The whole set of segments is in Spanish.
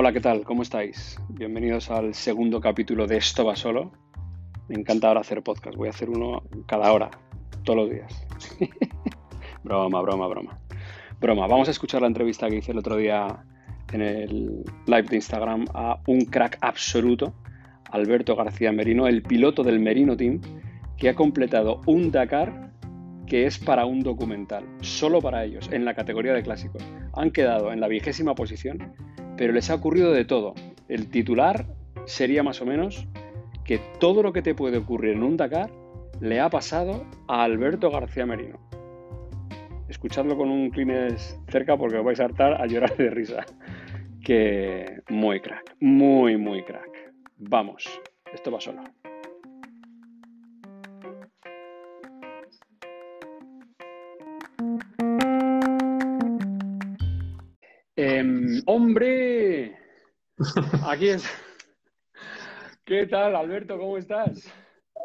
Hola, ¿qué tal? ¿Cómo estáis? Bienvenidos al segundo capítulo de Esto va solo. Me encanta ahora hacer podcast. Voy a hacer uno cada hora, todos los días. broma, broma, broma. Broma. Vamos a escuchar la entrevista que hice el otro día en el live de Instagram a un crack absoluto, Alberto García Merino, el piloto del Merino Team, que ha completado un Dakar que es para un documental, solo para ellos, en la categoría de clásicos. Han quedado en la vigésima posición, pero les ha ocurrido de todo. El titular sería más o menos que todo lo que te puede ocurrir en un Dakar le ha pasado a Alberto García Merino. Escuchadlo con un clines cerca porque os vais a hartar a llorar de risa. Que muy crack, muy, muy crack. Vamos, esto va solo. Hombre, aquí es. ¿Qué tal, Alberto? ¿Cómo estás?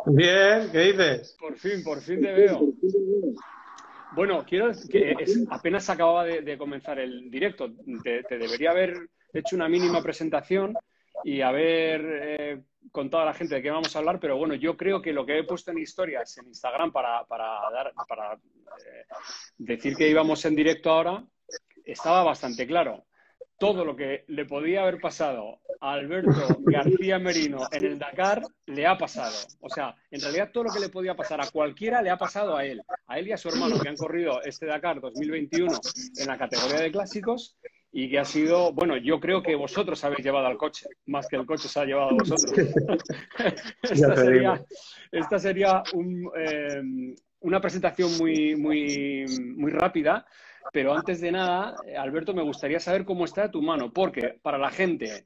Bien, ¿qué dices? Por fin, por fin te veo. Bueno, quiero que apenas acababa de, comenzar el directo. Te, debería haber hecho una mínima presentación y haber eh, contado a la gente de qué vamos a hablar, pero bueno, yo creo que lo que he puesto en historias en Instagram para, dar, para eh, decir que íbamos en directo ahora estaba bastante claro. Todo lo que le podía haber pasado a Alberto García Merino en el Dakar le ha pasado. O sea, en realidad todo lo que le podía pasar a cualquiera le ha pasado a él. A él y a su hermano que han corrido este Dakar 2021 en la categoría de clásicos y que ha sido, bueno, yo creo que vosotros habéis llevado al coche, más que el coche se ha llevado a vosotros. esta, sería, eh, una presentación muy, muy, muy rápida pero antes de nada, eh, Alberto, me gustaría saber cómo está tu mano, porque para la gente,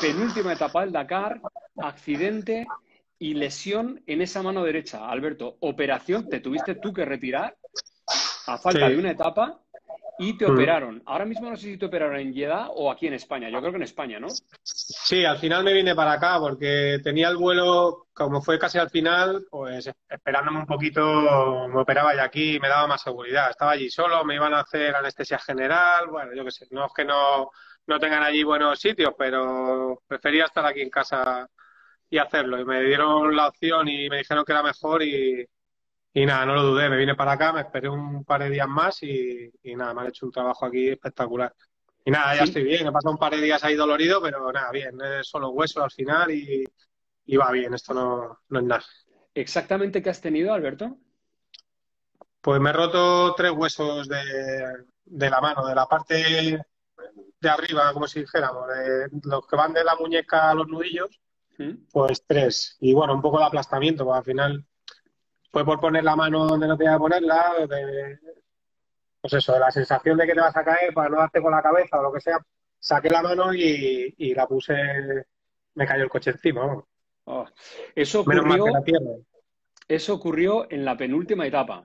penúltima etapa del Dakar, accidente y lesión en esa mano derecha. Alberto, operación, te tuviste tú que retirar a falta de una etapa y te mm. operaron. Ahora mismo no sé si te operaron en Jeddah o aquí en España. Yo creo que en España, ¿no? Sí, al final me vine para acá porque tenía el vuelo, como fue casi al final, pues esperándome un poquito, me operaba ya aquí y me daba más seguridad. Estaba allí solo, me iban a hacer anestesia general, bueno, yo qué sé, no es que no, no tengan allí buenos sitios, pero prefería estar aquí en casa y hacerlo. Y me dieron la opción y me dijeron que era mejor y, y nada, no lo dudé, me vine para acá, me esperé un par de días más y, nada, me han hecho un trabajo aquí espectacular. Y nada, ya estoy bien, he pasado un par de días ahí dolorido, pero nada, bien, es solo hueso al final y, va bien, esto no, no es nada. ¿Exactamente qué has tenido, Alberto? Pues me he roto tres huesos de, de la mano, de la parte de arriba, como si dijéramos, de los que van de la muñeca a los nudillos, ¿Mm? pues tres. Y bueno, un poco de aplastamiento, porque al final fue por poner la mano donde no tenía que ponerla, de, pues eso, de la sensación de que te vas a caer para no darte con la cabeza o lo que sea, saqué la mano y, la puse, me cayó el coche encima. Oh, eso ocurrió, eso ocurrió en la penúltima etapa.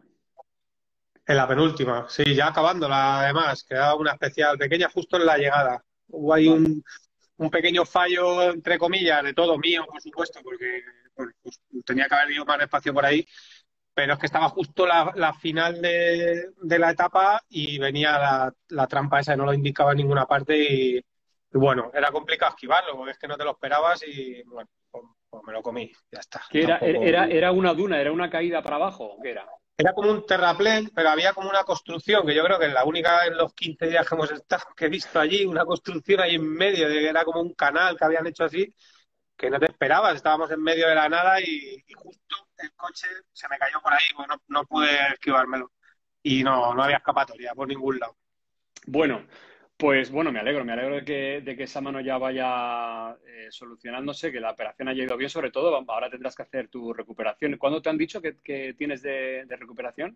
En la penúltima, sí, ya acabándola además, quedaba una especial pequeña justo en la llegada. Hubo ahí un, un pequeño fallo, entre comillas, de todo mío, por supuesto, porque pues tenía que haber ido más espacio por ahí, pero es que estaba justo la, final de, la etapa y venía la, trampa esa, no lo indicaba en ninguna parte y, bueno, era complicado esquivarlo, porque es que no te lo esperabas y bueno, pues, pues me lo comí, ya está. era, era, era una duna, era una caída para abajo? ¿Qué era? Era como un terraplén, pero había como una construcción, que yo creo que es la única en los 15 días que hemos estado, que he visto allí, una construcción ahí en medio, de que era como un canal que habían hecho así, que no te esperabas, estábamos en medio de la nada y, justo el coche se me cayó por ahí, pues no, pude esquivármelo. Y no, no había escapatoria por ningún lado. Bueno, pues bueno, me alegro, me alegro de que, de que esa mano ya vaya eh, solucionándose, que la operación haya ido bien, sobre todo ahora tendrás que hacer tu recuperación. ¿Cuándo te han dicho que, tienes de, de recuperación?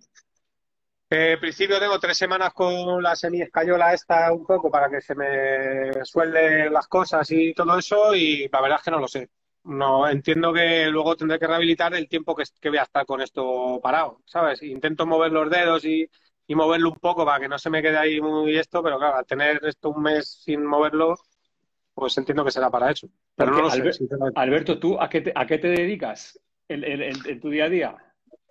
Eh, principio tengo tres semanas con la semi-escayola esta un poco para que se me suelden las cosas y todo eso y la verdad es que no lo sé. No entiendo que luego tendré que rehabilitar el tiempo que, voy a estar con esto parado, ¿sabes? Intento mover los dedos y, moverlo un poco para que no se me quede ahí muy esto, pero claro, al tener esto un mes sin moverlo, pues entiendo que será para eso. Pero no lo sé, Alberto, ¿tú a qué te, a qué te dedicas en tu día a día?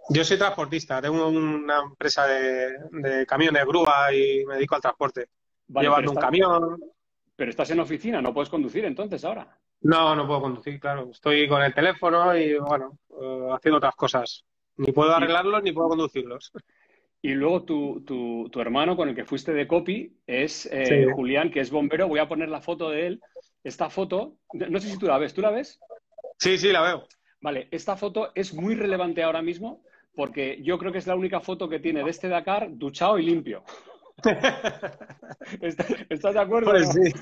Yo soy transportista, tengo una empresa de, camiones, grúa y me dedico al transporte. llevando un camión. Pero estás en oficina, no puedes conducir entonces ahora. No, no puedo conducir, claro. Estoy con el teléfono y, bueno, eh, haciendo otras cosas. Ni puedo arreglarlos ni puedo conducirlos. Y luego tu, tu, tu, hermano con el que fuiste de copy es eh, Julián, que es bombero. Voy a poner la foto de él. Esta foto, no sé si tú la ves, ¿tú la ves? Sí, sí, la veo. Vale, esta foto es muy relevante ahora mismo porque yo creo que es la única foto que tiene de este Dakar duchado y limpio. ¿Estás de acuerdo? Pues sí.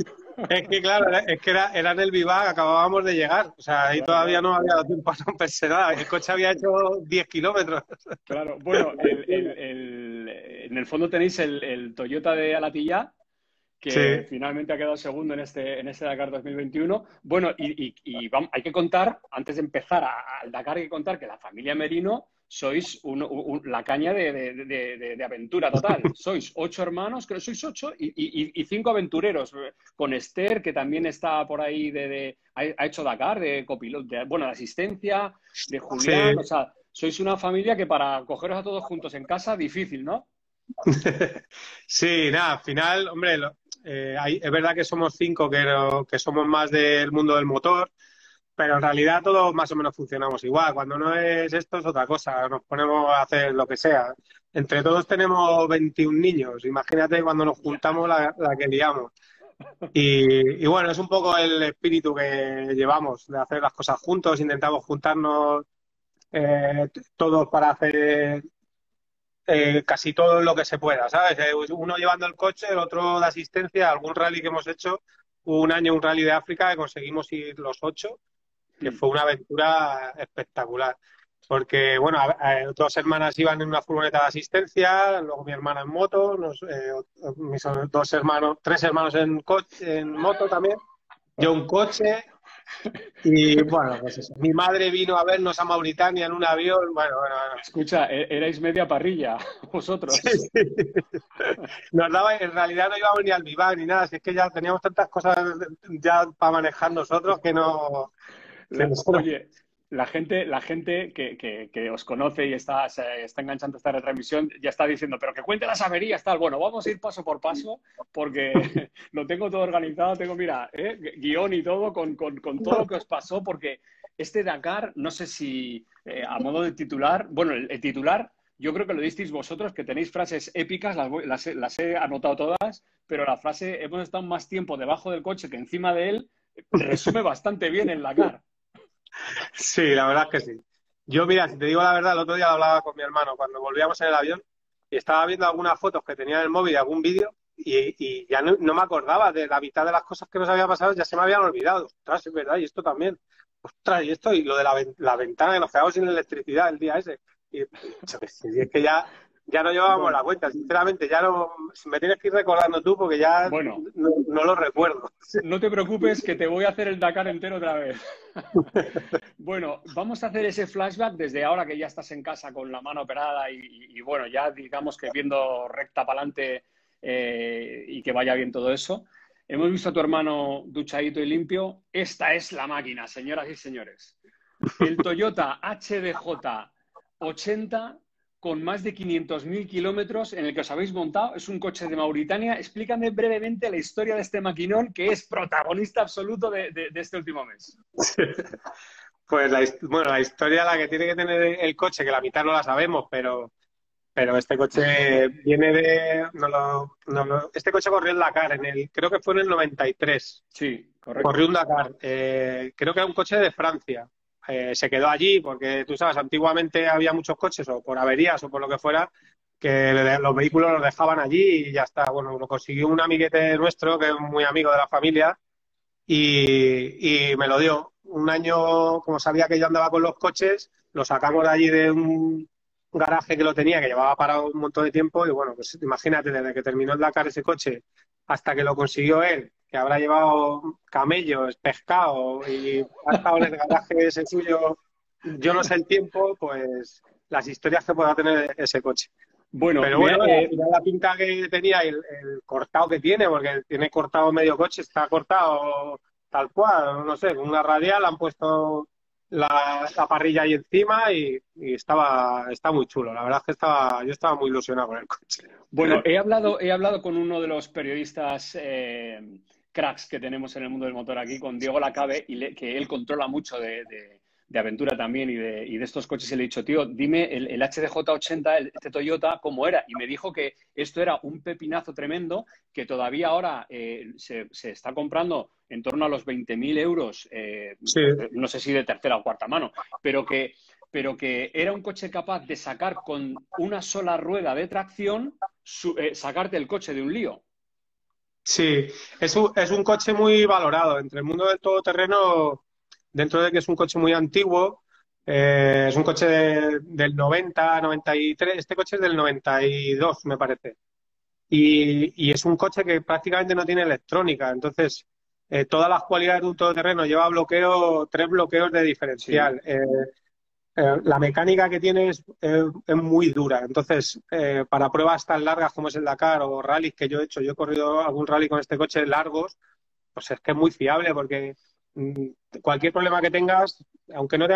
Es que claro, es que era, era en el Vivac, acabábamos de llegar. O sea, ahí todavía no había dado tiempo a romperse nada. El coche había hecho 10 kilómetros. Claro, bueno, en el fondo tenéis el, Toyota de Alatilla, que finalmente ha quedado segundo en este, en este Dakar 2021. Bueno, y, hay que contar, antes de empezar al Dakar, hay que contar que la familia Merino sois la caña de, aventura total. sois ocho hermanos, creo que sois ocho, y, cinco aventureros. Con Esther, que también está por ahí, de, ha, hecho Dakar, de copiloto, bueno, de asistencia, de Julián. O sea, sois una familia que para cogeros a todos juntos en casa, difícil, ¿no? sí, nada, al final, hombre, eh, es verdad que somos cinco que, que somos más del mundo del motor pero en realidad todos más o menos funcionamos igual. Cuando no es esto es otra cosa, nos ponemos a hacer lo que sea. Entre todos tenemos 21 niños, imagínate cuando nos juntamos la, que liamos. Y, bueno, es un poco el espíritu que llevamos de hacer las cosas juntos, intentamos juntarnos eh, todos para hacer eh, casi todo lo que se pueda, ¿sabes? Eh, uno llevando el coche, el otro de asistencia, algún rally que hemos hecho, un año un rally de África que conseguimos ir los ocho que fue una aventura espectacular. Porque, bueno, dos hermanas iban en una furgoneta de asistencia, luego mi hermana en moto, eh, mis dos hermanos, tres hermanos en, coche, en moto también, yo un coche, y bueno, pues eso. Mi madre vino a vernos a Mauritania en un avión. Bueno, bueno, Escucha, e-, erais media parrilla, vosotros. Nos daba, en realidad no íbamos ni al vivar ni nada, es que ya teníamos tantas cosas ya para manejar nosotros que no, Oye, la gente, la gente que, os conoce y está, está enganchando esta retransmisión ya está diciendo, pero que cuente las averías, tal. Bueno, vamos a ir paso por paso porque lo tengo todo organizado, tengo, mira, ¿eh? guion y todo con, todo lo que os pasó, porque este Dakar, no sé si eh, a modo de titular, bueno, el, titular yo creo que lo disteis vosotros, que tenéis frases épicas, las, las, he anotado todas, pero la frase hemos estado más tiempo debajo del coche que encima de él resume bastante bien el Dakar. Sí, la verdad es que sí. Yo, mira, si te digo la verdad, el otro día hablaba con mi hermano cuando volvíamos en el avión y estaba viendo algunas fotos que tenía en el móvil y algún vídeo y, ya no, me acordaba de la mitad de las cosas que nos había pasado, ya se me habían olvidado. Ostras, es verdad, y esto también. Ostras, y esto, y lo de la, la ventana que nos quedamos sin electricidad el día ese. Y, es que ya, ya no llevábamos la cuenta, sinceramente, ya no, me tienes que ir recordando tú porque ya bueno, no, lo recuerdo. No te preocupes que te voy a hacer el Dakar entero otra vez. bueno, vamos a hacer ese flashback desde ahora que ya estás en casa con la mano operada y, bueno, ya digamos que viendo recta para adelante eh, y que vaya bien todo eso. Hemos visto a tu hermano duchadito y limpio. Esta es la máquina, señoras y señores. El Toyota HDJ 80 con más de 500.000 kilómetros en el que os habéis montado. Es un coche de Mauritania. Explícame brevemente la historia de este maquinón que es protagonista absoluto de, este último mes. Pues la, bueno, la historia la que tiene que tener el coche, que la mitad no la sabemos, pero, pero este coche viene de... No este coche corrió en Dakar, en el, creo que fue en el 93. Sí, correcto. Corrió un Dakar. Eh, creo que era un coche de Francia. Eh, se quedó allí porque, tú sabes, antiguamente había muchos coches o por averías o por lo que fuera que los vehículos los dejaban allí y ya está. Bueno, lo consiguió un amiguete nuestro que es muy amigo de la familia y, me lo dio. Un año, como sabía que yo andaba con los coches, lo sacamos de allí de un garaje que lo tenía, que llevaba parado un montón de tiempo y bueno, pues imagínate, desde que terminó el Dakar ese coche hasta que lo consiguió él que habrá llevado camellos, pescado y ha estado en el garaje ese suyo, yo no sé el tiempo, pues las historias que pueda tener ese coche. Bueno, pero bueno, eh, la pinta que tenía y el, cortado que tiene, porque tiene cortado medio coche, está cortado tal cual, no sé, con una radial han puesto la, parrilla ahí encima y, estaba está muy chulo. La verdad es que estaba, yo estaba muy ilusionado con el coche. Bueno, he hablado, he hablado con uno de los periodistas eh, cracks que tenemos en el mundo del motor aquí con Diego Lacabe, y que él controla mucho de, aventura también y de, y de, estos coches. Y le he dicho, tío, dime el, el HDJ80, este Toyota, cómo era. Y me dijo que esto era un pepinazo tremendo que todavía ahora eh, se, está comprando en torno a los 20.000 euros, eh, no sé si de tercera o cuarta mano, pero que, pero que era un coche capaz de sacar con una sola rueda de tracción, eh, sacarte el coche de un lío. Sí, es un, es un coche muy valorado entre el mundo del todoterreno, dentro de que es un coche muy antiguo, eh, es un coche del 90, 93, este coche es del 92, me parece. Y, y es un coche que prácticamente no tiene electrónica, entonces eh, todas las cualidades de un todoterreno lleva bloqueo, tres bloqueos de diferencial. Eh, eh, la mecánica que tiene es, muy dura. Entonces, eh, para pruebas tan largas como es el Dakar o rallies que yo he hecho, yo he corrido algún rally con este coche largos, pues es que es muy fiable porque mm, cualquier problema que tengas, aunque no te,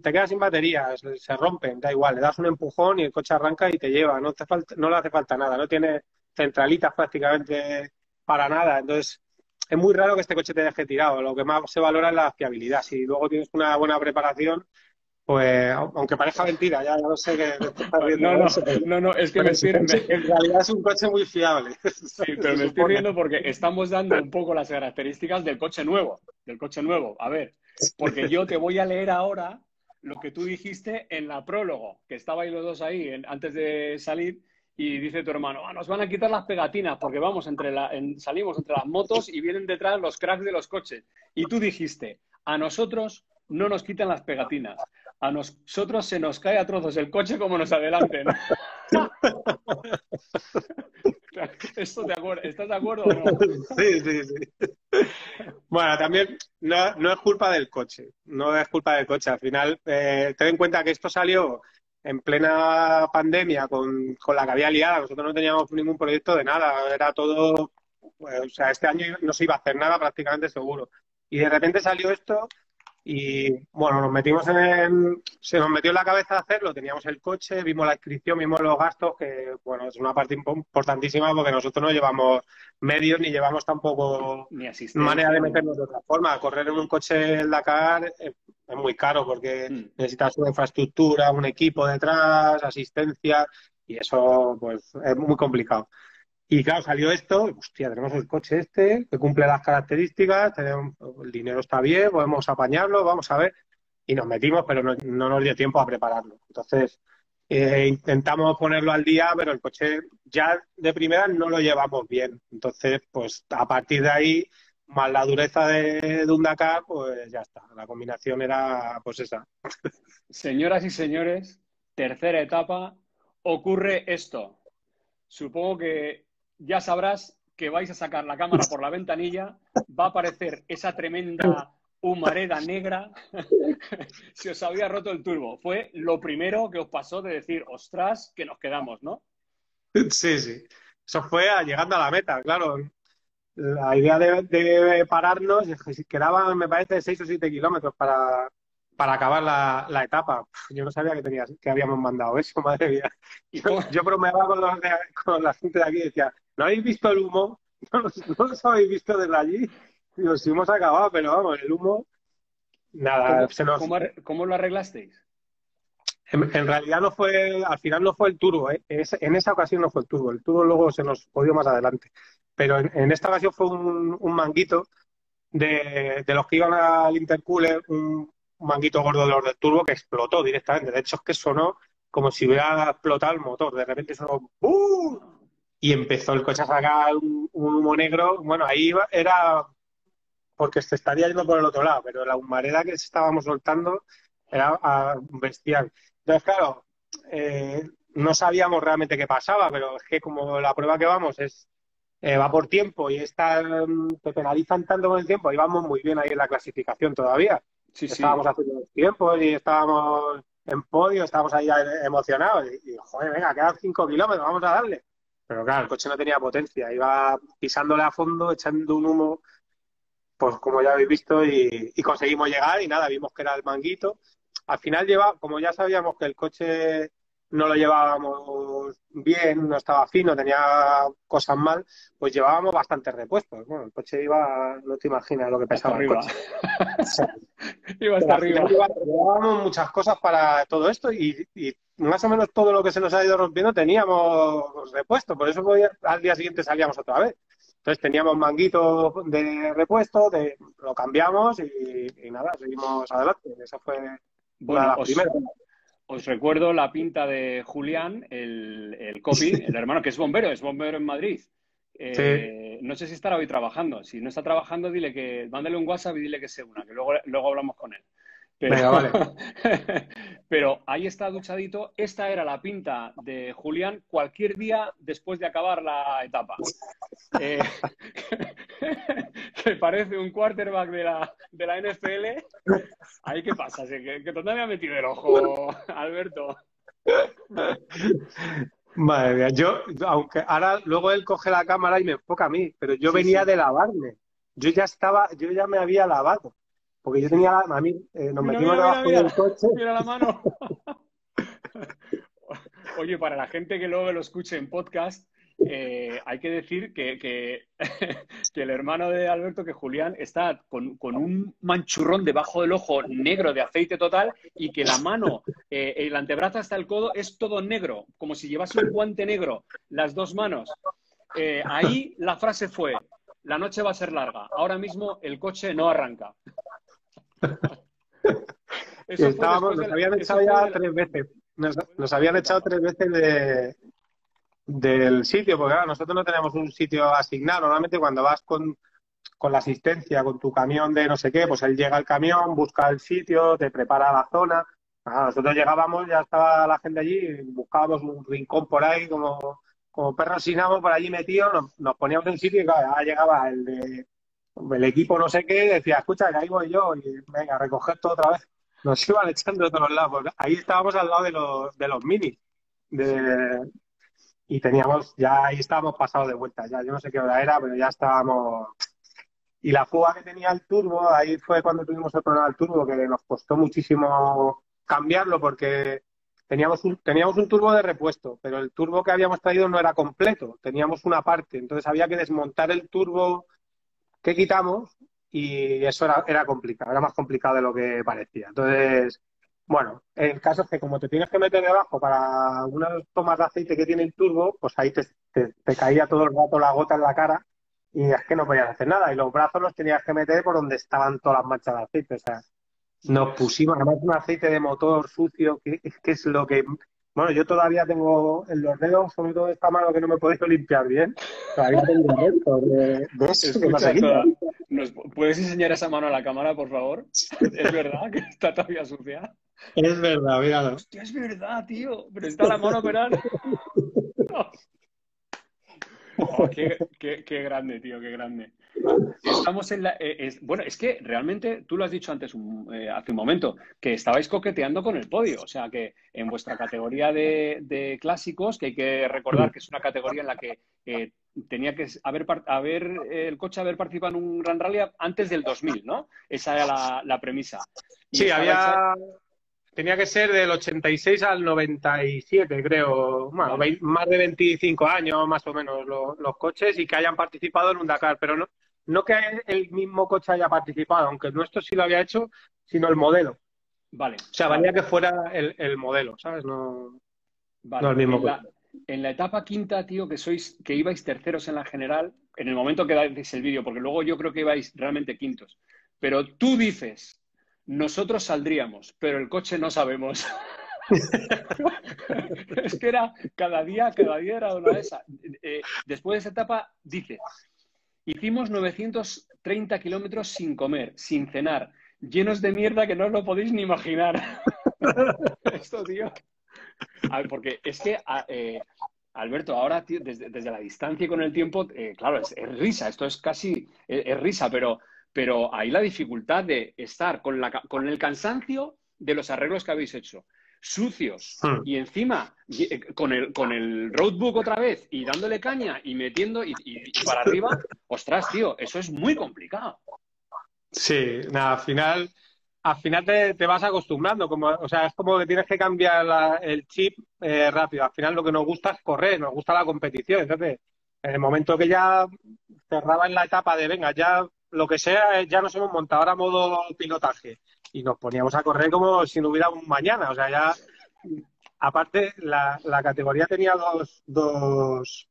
te quedas sin baterías, se rompen, da igual, le das un empujón y el coche arranca y te lleva, no, te falta, no le hace falta nada, no tiene centralitas prácticamente para nada. Entonces, es muy raro que este coche te deje tirado. Lo que más se valora es la fiabilidad. Si luego tienes una buena preparación, pues aunque parezca mentira, ya, no sé qué No, no, no, no, es que me estoy... En realidad es un coche muy fiable. Sí, pero me estoy riendo porque estamos dando un poco las características del coche nuevo, del coche nuevo. A ver, porque yo te voy a leer ahora lo que tú dijiste en la prólogo, que estabais los dos ahí antes de salir, y dice tu hermano, ah, nos van a quitar las pegatinas porque vamos entre la, salimos entre las motos y vienen detrás los cracks de los coches. Y tú dijiste, a nosotros no nos quitan las pegatinas a nosotros se nos cae a trozos el coche como nos adelanten. ¿Estás de acuerdo o no? Sí, sí, sí. Bueno, también no, es culpa del coche, no es culpa del coche. Al final, eh, ten en cuenta que esto salió en plena pandemia con, con, la que había liada. Nosotros no teníamos ningún proyecto de nada, era todo, pues, o sea, este año no se iba a hacer nada prácticamente seguro. Y de repente salió esto y bueno, nos metimos en. Se nos metió en la cabeza hacerlo. Teníamos el coche, vimos la inscripción, vimos los gastos, que bueno, es una parte importantísima porque nosotros no llevamos medios ni llevamos tampoco ni manera de meternos de otra forma. Correr en un coche en Dakar es, muy caro porque mm. necesitas una infraestructura, un equipo detrás, asistencia y eso pues es muy complicado. Y claro, salió esto, hostia, tenemos el coche este, que cumple las características, tenemos, el dinero está bien, podemos apañarlo, vamos a ver. Y nos metimos, pero no, nos dio tiempo a prepararlo. Entonces, eh, intentamos ponerlo al día, pero el coche ya de primera no lo llevamos bien. Entonces, pues a partir de ahí, más la dureza de, de pues ya está. La combinación era pues esa. Señoras y señores, tercera etapa, ocurre esto. Supongo que ya sabrás que vais a sacar la cámara por la ventanilla, va a aparecer esa tremenda humareda negra. Se os había roto el turbo. Fue lo primero que os pasó de decir, ostras, que nos quedamos, ¿no? Sí, sí. Eso fue llegando a la meta, claro. La idea de, pararnos, quedaban, me parece, 6 o 7 kilómetros para, para acabar la, etapa. Yo no sabía que, tenías, que habíamos mandado eso, madre mía. Yo, yo bromeaba con, con la gente de aquí y decía, ¿no habéis visto el humo? ¿No los, habéis visto desde allí? Digo, sí hemos acabado, pero vamos, el humo, nada. ¿Cómo, lo arreglasteis? En, realidad no fue, al final no fue el turbo, ¿eh? en esa ocasión no fue el turbo, el turbo luego se nos podió más adelante. Pero en, esta ocasión fue un, manguito de, los que iban al intercooler, un, manguito gordo de los del turbo que explotó directamente. De hecho, es que sonó como si hubiera explotado el motor. De repente sonó ¡Bum! Y empezó el coche a sacar un, humo negro. Bueno, ahí era porque se estaría yendo por el otro lado, pero la humareda que estábamos soltando era ah, bestial. Entonces, claro, eh, no sabíamos realmente qué pasaba, pero es que como la prueba que vamos es eh, va por tiempo y están, te penalizan tanto con el tiempo, íbamos muy bien ahí en la clasificación todavía. Sí, estábamos haciendo los tiempos y estábamos en podio, estábamos ahí emocionados y, y joder, venga, quedan cinco kilómetros, vamos a darle. Pero claro, el coche no tenía potencia, iba pisándole a fondo, echando un humo, pues como ya habéis visto, y, conseguimos llegar y nada, vimos que era el manguito. Al final lleva, como ya sabíamos que el coche no lo llevábamos bien, no estaba fino, tenía cosas mal, pues llevábamos bastantes repuestos. Bueno, el coche iba, no te imaginas lo que pesaba arriba. el coche. iba hasta arriba. Llevábamos muchas cosas para todo esto y, y, más o menos todo lo que se nos ha ido rompiendo teníamos repuesto, por eso al día siguiente salíamos otra vez. Entonces teníamos manguito de repuesto, de, lo cambiamos y, y, nada, seguimos adelante. Esa fue bueno, una de las os, primeras. Os recuerdo la pinta de Julián, el, el copy, el hermano que es bombero, es bombero en Madrid. Eh, No sé si estará hoy trabajando. Si no está trabajando, dile que mándale un WhatsApp y dile que se una, que luego, luego hablamos con él. Pero, Venga, vale. pero ahí está duchadito. Esta era la pinta de Julián cualquier día después de acabar la etapa. Eh, que parece un quarterback de la, de la NFL. Ahí qué pasa, que, que me ha metido el ojo, Alberto. Madre mía, yo, aunque ahora luego él coge la cámara y me enfoca a mí, pero yo Sí, venía sí. de lavarme. Yo ya estaba, yo ya me había lavado. Porque yo tenía, a mí, eh, nos Mira, metimos mira, debajo mira, del coche. Mira la mano. Oye, para la gente que luego lo escuche en podcast, eh, hay que decir que, que, que, el hermano de Alberto, que Julián, está con, con, un manchurrón debajo del ojo negro de aceite total y que la mano, eh, el antebrazo hasta el codo es todo negro, como si llevase un guante negro, las dos manos. Eh, ahí la frase fue, la noche va a ser larga, ahora mismo el coche no arranca. Eso Estábamos, nos habían echado ya tres veces. Nos, nos, habían echado tres veces de, del sitio, porque claro, nosotros no tenemos un sitio asignado. Normalmente cuando vas con, con la asistencia, con tu camión de no sé qué, pues él llega al camión, busca el sitio, te prepara la zona. Nosotros llegábamos, ya estaba la gente allí, buscábamos un rincón por ahí, como, como perros sin amo por allí metidos, nos, nos poníamos en un sitio y claro, ya llegaba el de el equipo no sé qué, decía, escucha, que ahí voy yo, y venga, recoger todo otra vez. Nos iban echando de todos lados. Ahí estábamos al lado de los, de los minis. De... Y teníamos, ya ahí estábamos pasados de vuelta. Ya yo no sé qué hora era, pero ya estábamos. Y la fuga que tenía el turbo, ahí fue cuando tuvimos el problema del turbo, que nos costó muchísimo cambiarlo porque teníamos un, teníamos un turbo de repuesto, pero el turbo que habíamos traído no era completo, teníamos una parte. Entonces había que desmontar el turbo que quitamos y eso era, era complicado, era más complicado de lo que parecía. Entonces, bueno, el caso es que como te tienes que meter debajo para unas tomas de aceite que tiene el turbo, pues ahí te, te, caía todo el rato la gota en la cara y es que no podías hacer nada. Y los brazos los tenías que meter por donde estaban todas las manchas de aceite. O sea, nos pusimos, además un aceite de motor sucio, que es lo que bueno, yo todavía tengo en los dedos, sobre todo esta mano que no me he podido limpiar bien. Todavía tengo restos de, de eso que pasa aquí. ¿Nos ¿Puedes enseñar esa mano a la cámara, por favor? ¿Es verdad que está todavía sucia? Es verdad, míralo. Hostia, es verdad, tío. Pero está la mano operada. Oh, qué, qué, qué, grande, tío, qué grande. Estamos en la. Eh, es, bueno, es que realmente tú lo has dicho antes, un, eh, hace un momento, que estabais coqueteando con el podio. O sea, que en vuestra categoría de, de clásicos, que hay que recordar que es una categoría en la que eh, tenía que haber, haber el coche haber participado en un Gran Rally antes del 2000, ¿no? Esa era la, la premisa. Y sí, había. Hecha... Tenía que ser del 86 al 97, creo. Bueno, vale. más de 25 años, más o menos, los, los, coches y que hayan participado en un Dakar. Pero no, no que el mismo coche haya participado, aunque el nuestro sí lo había hecho, sino el modelo. Vale. O sea, valía que fuera el, el modelo, ¿sabes? No, vale. no el mismo en coche. La, en la etapa quinta, tío, que sois, que ibais terceros en la general, en el momento que dais el vídeo, porque luego yo creo que ibais realmente quintos. Pero tú dices, nosotros saldríamos, pero el coche no sabemos. es que era cada día, cada día era una de esas. Eh, después de esa etapa, dice, hicimos 930 kilómetros sin comer, sin cenar, llenos de mierda que no os lo podéis ni imaginar. Esto, tío. A ver, porque es que, eh, Alberto, ahora, tío, desde, desde, la distancia y con el tiempo, eh, claro, es, risa, esto es casi, es, risa, pero pero hay la dificultad de estar con, la, con, el cansancio de los arreglos que habéis hecho, sucios, Hmm. y encima con el, con el roadbook otra vez y dándole caña y metiendo y, y, y, para arriba, ostras, tío, eso es muy complicado. Sí, nada, al final al final te, te, vas acostumbrando, como, o sea, es como que tienes que cambiar la, el chip eh, rápido. Al final lo que nos gusta es correr, nos gusta la competición. Entonces, en el momento que ya cerraba en la etapa de, venga, ya lo que sea, ya nos hemos montado ahora modo pilotaje y nos poníamos a correr como si no hubiera un mañana. O sea, ya, aparte, la, la categoría tenía dos, dos,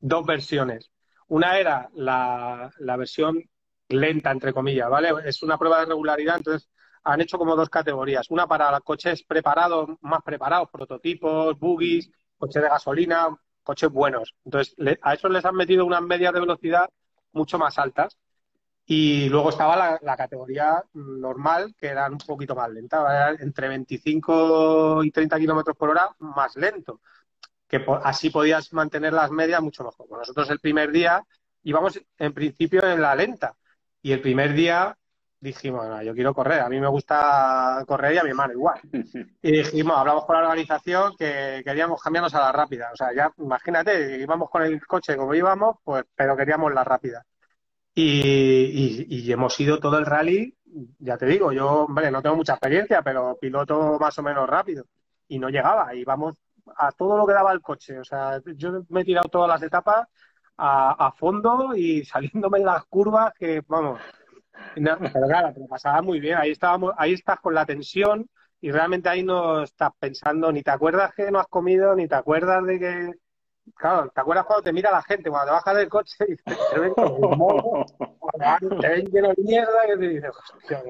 dos versiones. Una era la, la versión lenta, entre comillas, ¿vale? Es una prueba de regularidad, entonces han hecho como dos categorías. Una para coches preparados, más preparados, prototipos, buggies, coches de gasolina, coches buenos. Entonces, a eso les han metido unas medias de velocidad mucho más altas. Y luego estaba la, categoría normal, que era un poquito más lenta, entre 25 y 30 kilómetros por hora, más lento. Que así podías mantener las medias mucho mejor. nosotros el primer día íbamos en principio en la lenta. Y el primer día dijimos, yo quiero correr, a mí me gusta correr y a mi hermano igual. Y dijimos, hablamos con la organización que queríamos cambiarnos a la rápida. O sea, ya imagínate, íbamos con el coche como íbamos, pues, pero queríamos la rápida. Y, y, hemos ido todo el rally, ya te digo, yo, hombre, no tengo mucha experiencia, pero piloto más o menos rápido. Y no llegaba, íbamos a todo lo que daba el coche. O sea, yo me he tirado todas las etapas a, a fondo y saliéndome de las curvas que, vamos, no, pero claro, te pasaba muy bien. Ahí estábamos, ahí estás con la tensión y realmente ahí no estás pensando, ni te acuerdas que no has comido, ni te acuerdas de que. Claro, ¿te acuerdas cuando te mira la gente, cuando te bajas del coche y te ven como modo, te ven lleno de mierda y te dices, hostia,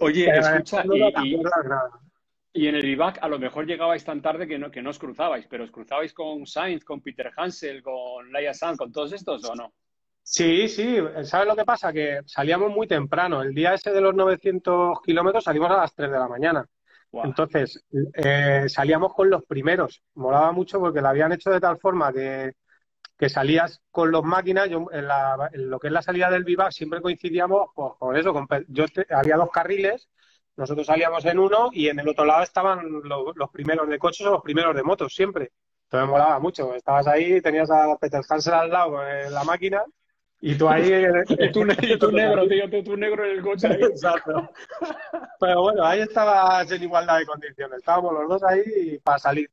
Oye, escucha, y, y, en el vivac a lo mejor llegabais tan tarde que no, que no os cruzabais, pero os cruzabais con Sainz, con Peter Hansel, con Laia San, con todos estos o no? Sí, sí, ¿sabes lo que pasa? Que salíamos muy temprano. El día ese de los 900 kilómetros salimos a las 3 de la mañana. Entonces, eh, salíamos con los primeros. Molaba mucho porque lo habían hecho de tal forma que, que salías con los máquinas. Yo, en, la, en, lo que es la salida del Vivac siempre coincidíamos pues, con eso. Con, yo había dos carriles, nosotros salíamos en uno y en el otro lado estaban los primeros de coches o los primeros de motos, siempre. Entonces molaba mucho. Estabas ahí, tenías a Peter Hansel al lado en la máquina y tú ahí. y tú, negro, tío, tú, negro en el coche ahí. Exacto. Pero bueno, ahí estabas en igualdad de condiciones. Estábamos los dos ahí para salir.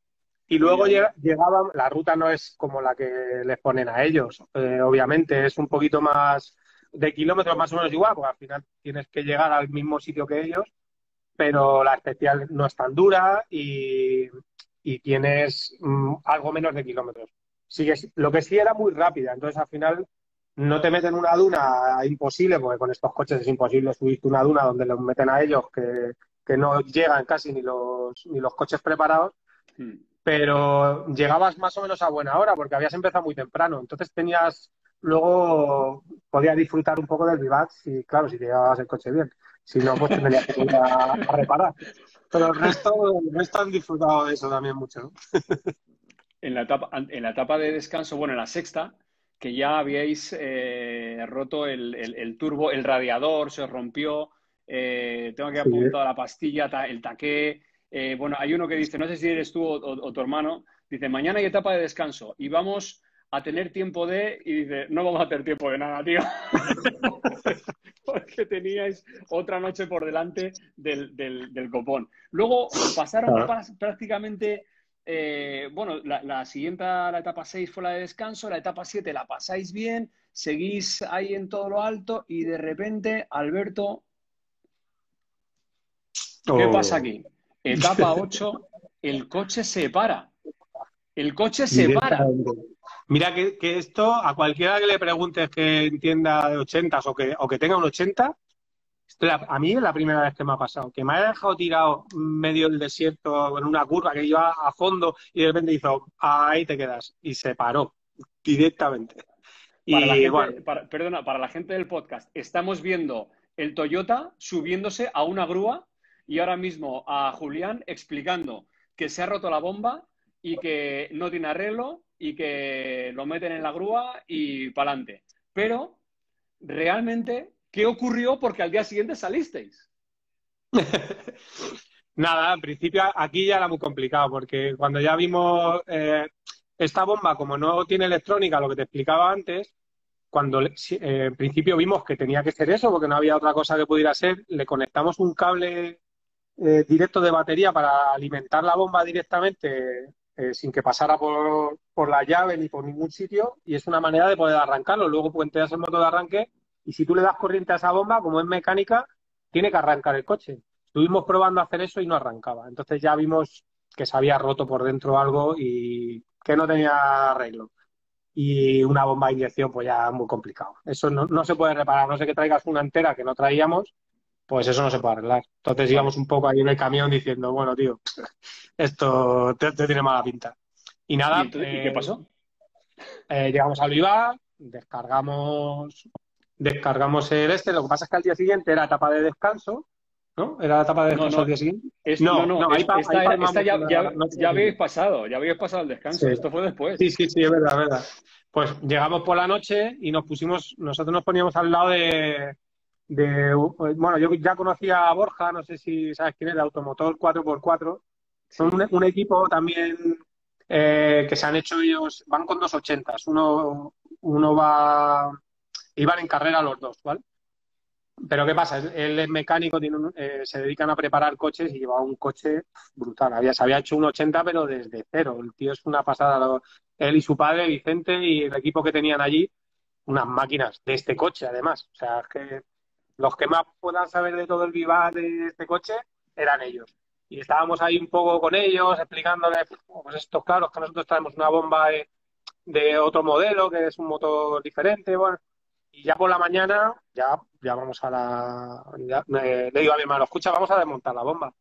Y luego llegaban, la ruta no es como la que les ponen a ellos, eh, obviamente, es un poquito más de kilómetros más o menos igual, porque al final tienes que llegar al mismo sitio que ellos, pero la especial no es tan dura y, y tienes mm, algo menos de kilómetros. Sigues, lo que sí era muy rápida, entonces al final no te meten una duna imposible, porque con estos coches es imposible subirte una duna donde los meten a ellos que, no llegan casi ni los, ni los coches preparados, hmm. pero llegabas más o menos a buena hora porque habías empezado muy temprano, entonces tenías, luego podías disfrutar un poco del vivac si, claro, si te llevabas el coche bien, si no, pues tendrías que ir a, reparar. Pero el resto, el resto han disfrutado de eso también mucho. En la etapa, en la etapa de descanso, bueno, en la sexta, que ya habíais eh, roto el, turbo, el radiador se rompió, eh, tengo que apuntar la pastilla, el taqué. Eh, bueno, hay uno que dice, no sé si eres tú o, tu hermano, dice, mañana hay etapa de descanso y vamos a tener tiempo de, y dice, no vamos a tener tiempo de nada, tío. Porque teníais otra noche por delante del, del, copón. Luego pasaron prácticamente eh, bueno, la, siguiente, la etapa 6 fue la de descanso, la etapa 7 la pasáis bien, seguís ahí en todo lo alto y de repente, Alberto, ¿qué oh. pasa aquí? Etapa 8, el coche se para. El coche se para. Mira que, esto, a cualquiera que le preguntes que entienda de 80 o que, o que tenga un 80, a mí es la primera vez que me ha pasado, que me haya dejado tirado medio del desierto en una curva que iba a fondo y de repente hizo, ahí te quedas, y se paró directamente. Para la gente, perdona, para la gente del podcast, estamos viendo el Toyota subiéndose a una grúa y ahora mismo a Julián explicando que se ha roto la bomba y que no tiene arreglo y que lo meten en la grúa y para adelante. Pero realmente ¿Qué ocurrió? Porque al día siguiente salisteis. Nada, en principio aquí ya era muy complicado, porque cuando ya vimos eh, esta bomba, como no tiene electrónica, lo que te explicaba antes, cuando eh, en principio vimos que tenía que ser eso, porque no había otra cosa que pudiera ser, le conectamos un cable eh, directo de batería para alimentar la bomba directamente sin que pasara por, por, la llave ni por ningún sitio y es una manera de poder arrancarlo. Luego puenteas el motor de arranque y si tú le das corriente a esa bomba, como es mecánica, tiene que arrancar el coche. Estuvimos probando a hacer eso y no arrancaba. Entonces ya vimos que se había roto por dentro algo y que no tenía arreglo y una bomba de inyección, pues ya muy complicado. Eso no, no, se puede reparar, no sé que traigas una entera que no traíamos, pues eso no se puede arreglar. Entonces íbamos un poco ahí en el camión diciendo, bueno, tío, esto te, tiene mala pinta. Y nada. ¿Y, qué eh, pasó? Eh, llegamos al Viva, descargamos, descargamos el este. Lo que pasa es que al día siguiente era etapa de descanso, ¿no? Era la etapa de descanso al día siguiente. no, no, no, esta, ya, ya, habéis pasado, ya habéis pasado el descanso. Esto fue después. Sí, sí, sí, es verdad, es verdad. Pues llegamos por la noche y nos pusimos, nosotros nos poníamos al lado de, de, bueno, yo ya conocía a Borja, no sé si sabes quién es, de Automotor 4x4. Son un, equipo también eh, que se han hecho ellos, van con dos ochentas. Uno, uno va, iban en carrera los dos, ¿vale? Pero ¿qué pasa? Él es mecánico, tiene eh, se dedican a preparar coches y lleva un coche brutal. Había, se había hecho un 80, pero desde cero. El tío es una pasada. Él y su padre, Vicente, y el equipo que tenían allí, unas máquinas de este coche, además. O sea, es que los que más puedan saber de todo el vivar de este coche eran ellos. Y estábamos ahí un poco con ellos, explicándoles, pues esto, claro, que nosotros traemos una bomba de, otro modelo, que es un motor diferente, bueno. Y ya por la mañana, ya, ya vamos a la... le digo a mi hermano, escucha, vamos a desmontar la bomba.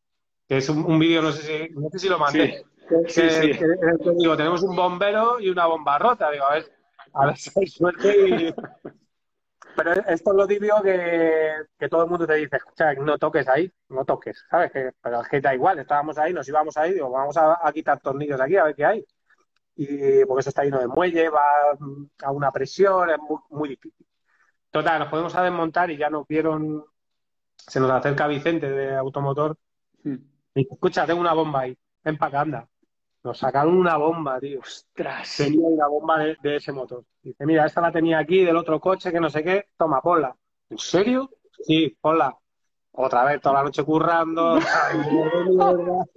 Que es un, vídeo, no sé si, no sé si lo mandé. Sí. sí, digo, tenemos un bombero y una bomba rota. Digo, a ver, a ver si hay suerte y, pero esto es lo típico que, todo el mundo te dice, escucha, no toques ahí, no toques, ¿sabes? Que, pero es que da igual, estábamos ahí, nos íbamos ahí, digo, vamos a, quitar tornillos aquí a ver qué hay. Y porque eso está lleno de muelle, va a una presión, es muy, difícil. Total, nos podemos a desmontar y ya nos vieron, se nos acerca Vicente de Automotor hmm. y escucha, tengo una bomba ahí, ven para acá, anda. Nos sacaron una bomba, tío. Ostras. Tenía una bomba de, ese motor. Dice, mira, esta la tenía aquí del otro coche, que no sé qué. Toma, ponla. ¿En serio? Sí, ponla. Otra vez, toda la noche currando.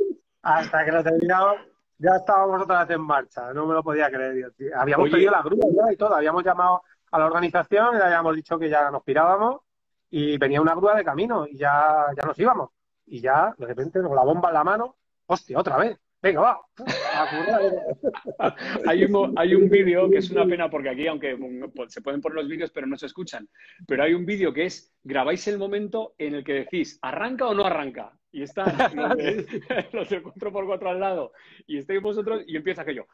hasta que lo terminamos, ya estábamos otra vez en marcha. No me lo podía creer, tío. Habíamos pedido la grúa ya y todo. Habíamos llamado a la organización y le habíamos dicho que ya nos pirábamos y venía una grúa de camino y ya, ya nos íbamos. Y ya, de repente, con la bomba en la mano, hostia, otra vez. Venga, va. hay un, hay un vídeo que es una pena porque aquí, aunque pues, se pueden poner los vídeos, pero no se escuchan. Pero hay un vídeo que es, grabáis el momento en el que decís, ¿arranca o no arranca? Y están los de, 4x4 al lado y estáis vosotros y empieza aquello.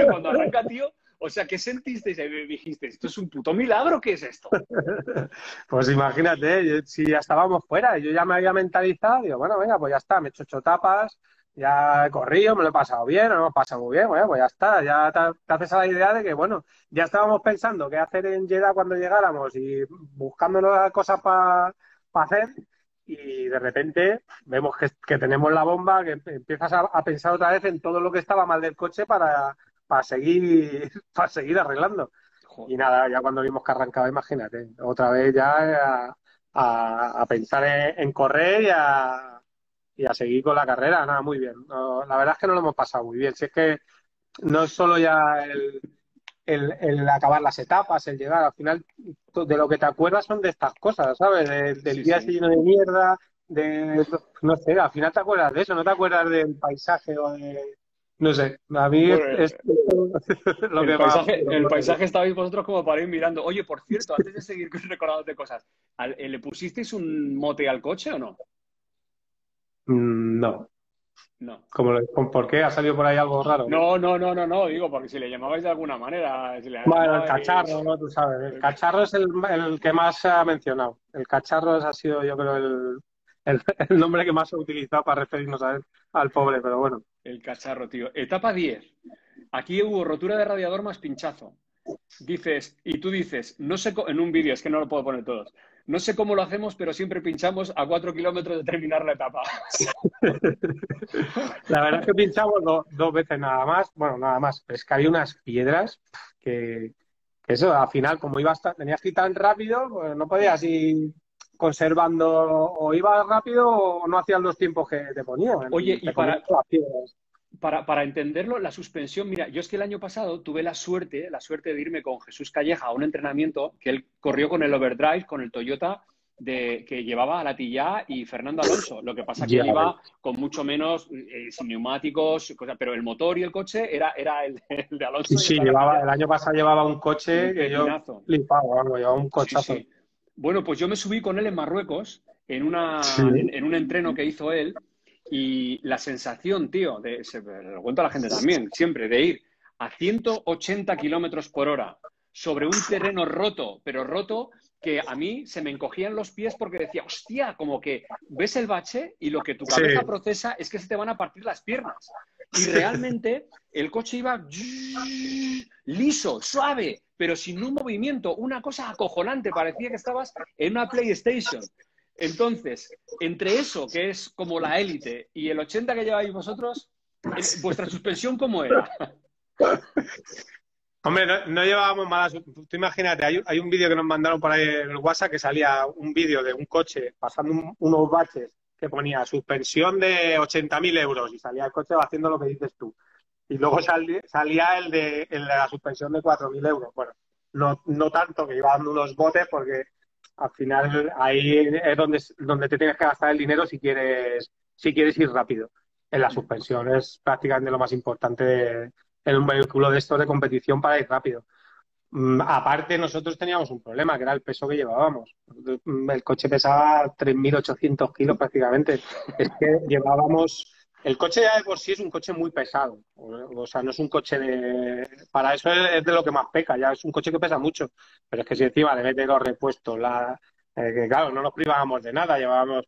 Y cuando arranca, tío, o sea, ¿qué sentisteis? Dijiste, ¿esto es un puto milagro? ¿Qué es esto? pues imagínate, si ya estábamos fuera, yo ya me había mentalizado, digo, bueno, venga, pues ya está, me he hecho ocho tapas, ya he corrido, me lo he pasado bien, no me he pasado muy bien, bueno, pues ya está, ya te, haces a la idea de que, bueno, ya estábamos pensando qué hacer en Jeddah cuando llegáramos y buscándonos cosas para hacer y de repente vemos que, tenemos la bomba, que empiezas a, pensar otra vez en todo lo que estaba mal del coche para, para seguir, para seguir arreglando. Y nada, ya cuando vimos que arrancaba, imagínate, otra vez ya a, pensar en, correr y a, y a seguir con la carrera, nada, muy bien. la verdad es que no lo hemos pasado muy bien. Si es que no es solo ya el, el, acabar las etapas, el llegar, al final de lo que te acuerdas son de estas cosas, ¿sabes? del día lleno de mierda, de, no sé, al final te acuerdas de eso, no te acuerdas del paisaje o de, no sé, a mí es, lo el que paisaje, El paisaje estabais vosotros como para ir mirando. Oye, por cierto, antes de seguir recordándote cosas, eh, ¿le pusisteis un mote al coche o no? Mm, no. No. ¿Por qué? ¿Ha salido por ahí algo raro? No, no, no, no, no, digo, porque si le llamabais de alguna manera. bueno, el cacharro, ¿no? Tú sabes. El cacharro es el, el, que más se ha mencionado. El cacharro ha sido, yo creo, el, el, nombre que más se ha utilizado para referirnos a él, al pobre, pero bueno. El cacharro, tío. Etapa 10. Aquí hubo rotura de radiador más pinchazo. Dices, y tú dices, no sé, en un vídeo, es que no lo puedo poner todos, no sé cómo lo hacemos, pero siempre pinchamos a cuatro kilómetros de terminar la etapa. la verdad es que pinchamos dos veces nada más, bueno, nada más, es que había unas piedras que, eso, al final, como ibas, tenías que ir tan rápido, pues no podías ir conservando o ibas rápido o no hacías los tiempos que te ponían. Oye, y para, para, para, entenderlo, la suspensión, mira, yo es que el año pasado tuve la suerte, la suerte de irme con Jesús Calleja a un entrenamiento que él corrió con el overdrive, con el Toyota de, que llevaba a Latilla y Fernando Alonso. Lo que pasa es que él iba con mucho menos, eh, sin neumáticos, pero el motor y el coche era, era el, de Alonso. Sí, sí, llevaba, el año pasado llevaba un coche que yo flipaba, llevaba un cochazo. Bueno, pues yo me subí con él en Marruecos en, una, en, un entreno que hizo él y la sensación, tío, de, se, lo cuento a la gente también, siempre, de ir a 180 kilómetros por hora sobre un terreno roto, pero roto que a mí se me encogían los pies porque decía, hostia, como que ves el bache y lo que tu cabeza procesa es que se te van a partir las piernas. Y realmente el coche iba liso, suave, pero sin un movimiento, una cosa acojonante, parecía que estabas en una PlayStation. Entonces, entre eso, que es como la élite, y el 80 que lleváis vosotros, ¿vuestra suspensión cómo era? Hombre, no, llevábamos malas. Tú imagínate, hay, un vídeo que nos mandaron por ahí en el WhatsApp que salía un vídeo de un coche pasando unos baches que ponía suspensión de 80.000 euros y salía el coche haciendo lo que dices tú. Y luego salía el de, la suspensión de 4.000 euros. Bueno, no, no tanto que iba dando unos botes porque al final ahí es donde, donde te tienes que gastar el dinero si quieres, si quieres ir rápido. En la suspensión es prácticamente lo más importante de, en un vehículo de estos de competición para ir rápido. Mm, aparte, nosotros teníamos un problema, que era el peso que llevábamos. Mm, el coche pesaba 3.800 kilos prácticamente. Es que llevábamos... El coche ya de por sí es un coche muy pesado. O sea, no es un coche de... Para eso es de lo que más peca, ya es un coche que pesa mucho. Pero es que si encima le metes los repuestos, la... Eh, que claro, no nos privábamos de nada, llevábamos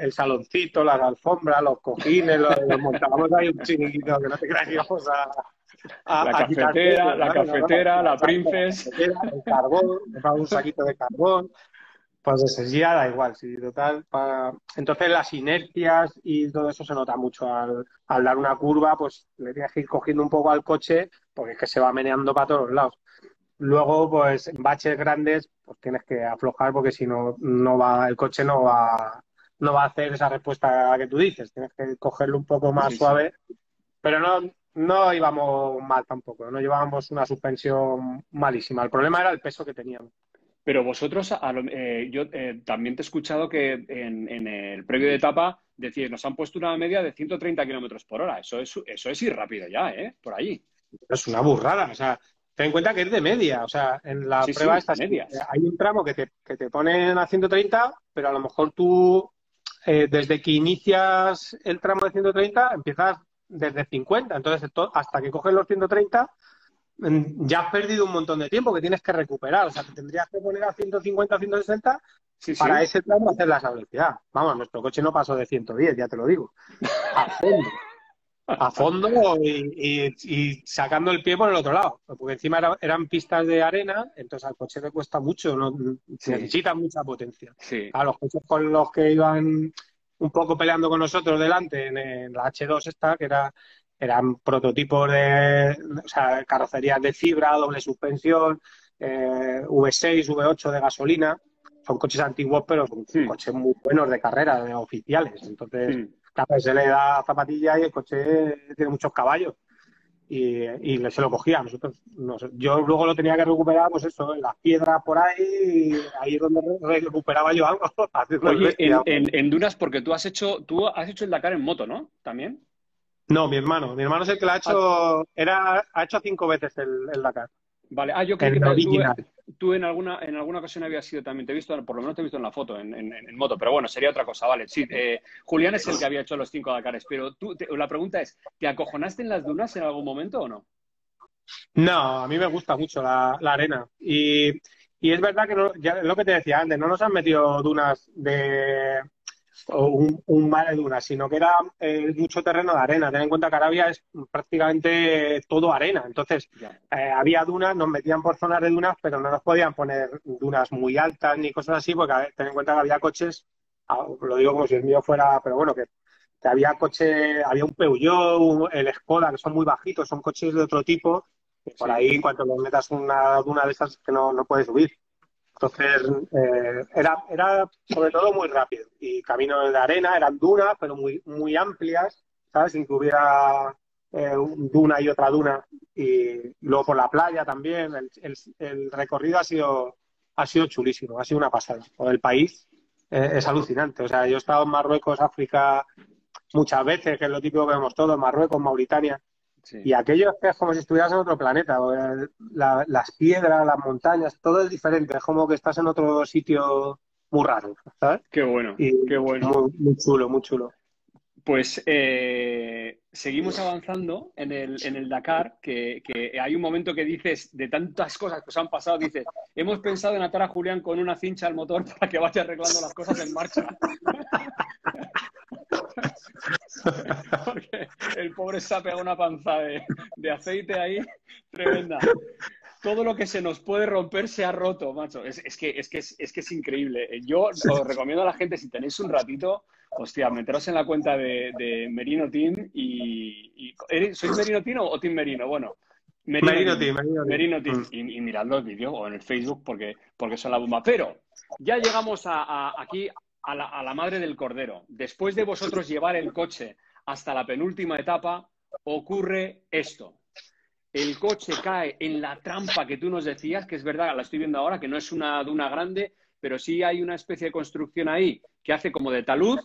el saloncito, las alfombras, los cojines, los, montábamos ahí un chiquito que no te creas que íbamos a, la, cafetera, la cafetera, la princess. El carbón, un saquito de carbón. Pues eso ya da igual, sí, total. Entonces las inercias y todo eso se nota mucho al, dar una curva, pues le tienes que ir cogiendo un poco al coche porque es que se va meneando para todos lados. Luego, pues en baches grandes, pues tienes que aflojar porque si no, no va, el coche no va, no va a hacer esa respuesta que tú dices. Tienes que cogerlo un poco más suave. Pero no, no íbamos mal tampoco, no llevábamos una suspensión malísima. El problema era el peso que teníamos. Pero vosotros, eh, yo eh, también te he escuchado que en, el previo de etapa decís, nos han puesto una media de 130 kilómetros por hora. Eso es, eso es ir rápido ya, ¿eh? Por allí. Es una burrada. O sea, ten en cuenta que es de media. O sea, en la prueba estas medias. hay un tramo que te, que te ponen a 130, pero a lo mejor tú, eh, desde que inicias el tramo de 130, empiezas desde 50. Entonces, hasta que coges los 130, mm, ya has perdido un montón de tiempo que tienes que recuperar. O sea, te tendrías que poner a 150, 160 para ese tramo hacer la velocidad. Vamos, nuestro coche no pasó de 110, ya te lo digo. A fondo. Y, sacando el pie por el otro lado. Porque encima eran pistas de arena, entonces al coche le cuesta mucho, no, necesita mucha potencia. A los coches con los que iban un poco peleando con nosotros delante en, la H2 esta, que era eran prototipos de o sea, carrocerías de fibra, doble suspensión, eh, V6, V8 de gasolina. Son coches antiguos, pero son coches muy buenos de carrera, de oficiales. Entonces, se le da zapatilla y el coche tiene muchos caballos y, y se lo cogía. Nosotros, yo luego lo tenía que recuperar, pues eso, en las piedras por ahí, ahí es donde recuperaba yo algo. Oye, en, Dunas, porque tú has hecho, tú has hecho el Dakar en moto, ¿no? ¿También? No, mi hermano. Mi hermano es el que lo ha hecho, ah. era, ha hecho cinco veces el, el Dakar. Vale, ah, yo creo que tú, en alguna en alguna ocasión había sido también, te he visto, por lo menos te he visto en la foto, en, moto, pero bueno, sería otra cosa, vale. Sí, eh, Julián es el que había hecho los cinco Dakares, pero tú, la pregunta es, ¿te acojonaste en las dunas en algún momento o no? No, a mí me gusta mucho la, arena. Y, es verdad que no, ya, lo que te decía antes, no nos han metido dunas de, un, un mar de dunas, sino que era eh, mucho terreno de arena. Ten en cuenta que Arabia es prácticamente todo arena. Entonces, eh, había dunas, nos metían por zonas de dunas, pero no nos podían poner dunas muy altas ni cosas así, porque ten en cuenta que había coches, lo digo como si el mío fuera, pero bueno, que, había coche, había un Peugeot, el Skoda, que son muy bajitos, son coches de otro tipo, por ahí, en cuanto le metas una duna de esas, que no, no puedes subir. Entonces, eh, era, era sobre todo muy rápido. Y camino de arena, eran dunas, pero muy, muy amplias, ¿sabes? Sin que hubiera eh, duna y otra duna. Y luego por la playa también. El, el, recorrido ha sido, ha sido chulísimo, ha sido una pasada. Por el país eh, es alucinante. O sea, yo he estado en Marruecos, África, muchas veces, que es lo típico que vemos todos, Marruecos, Mauritania. Y aquello es como si estuvieras en otro planeta. las piedras, las montañas, todo es diferente. Es como que estás en otro sitio muy raro, ¿sabes? Qué bueno, qué bueno. Muy, chulo, muy chulo. Pues eh, seguimos avanzando en el, en el Dakar, que, que, hay un momento que dices, de tantas cosas que os han pasado, dices, hemos pensado en atar a Julián con una cincha al motor para que vaya arreglando las cosas en marcha. Porque el pobre se ha pegado una panza de, aceite ahí tremenda. Todo lo que se nos puede romper se ha roto, macho. Es, que, es, que, es, que es increíble. Yo os recomiendo a la gente, si tenéis un ratito, hostia, meteros en la cuenta de, Merino Team y, ¿Sois Merino Team o Team Merino? Bueno, Merino, Team, Merino Team. Y, mirad los vídeos o en el Facebook porque, porque son la bomba. Pero ya llegamos a, aquí a la, madre del cordero. Después de vosotros llevar el coche hasta la penúltima etapa, ocurre esto. El coche cae en la trampa que tú nos decías, que es verdad, la estoy viendo ahora, que no es una duna grande, pero sí hay una especie de construcción ahí que hace como de talud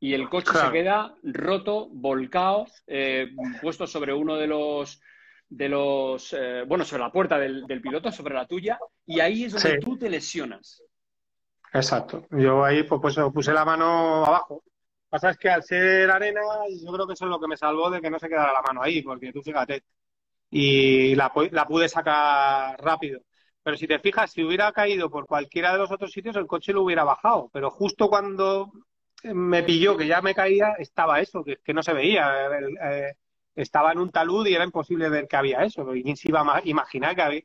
y el coche se queda roto, volcado, eh, puesto sobre uno de los de los eh, bueno sobre la puerta del, piloto sobre la tuya y ahí es donde tú te lesionas Exacto. Yo ahí pues, pues puse la mano abajo. Lo que pasa es que al ser arena, yo creo que eso es lo que me salvó de que no se quedara la mano ahí, porque tú fíjate. Y la, la pude sacar rápido. Pero si te fijas, si hubiera caído por cualquiera de los otros sitios, el coche lo hubiera bajado. Pero justo cuando me pilló que ya me caía, estaba eso, que, que no se veía. Eh, estaba en un talud y era imposible ver que había eso. ¿Y quién se iba a imaginar que había,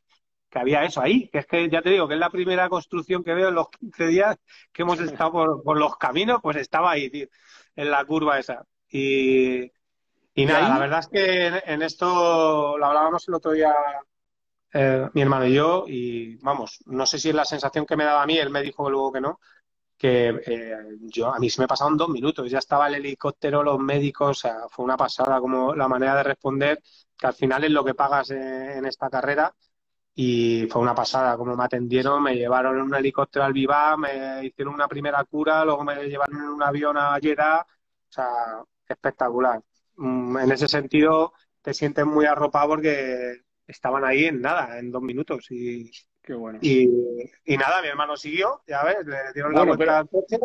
que había eso ahí, que es que ya te digo que es la primera construcción que veo en los 15 días que hemos estado por, los caminos, pues estaba ahí, tío, en la curva esa. Y, nada, la verdad es que en, esto lo hablábamos el otro día eh, mi hermano y yo, y vamos, no sé si es la sensación que me daba a mí, él me dijo luego que no, que eh, yo a mí se me pasaron dos minutos, ya estaba el helicóptero, los médicos, o sea, fue una pasada como la manera de responder, que al final es lo que pagas en esta carrera y fue una pasada como me atendieron, me llevaron en un helicóptero al Viva, me hicieron una primera cura, luego me llevaron en un avión a Jeddah, o sea, espectacular. Mm, en ese sentido te sientes muy arropado porque estaban ahí en nada, en dos minutos y Qué bueno. Y, nada, mi hermano siguió, ya ves, le dieron la vuelta al coche.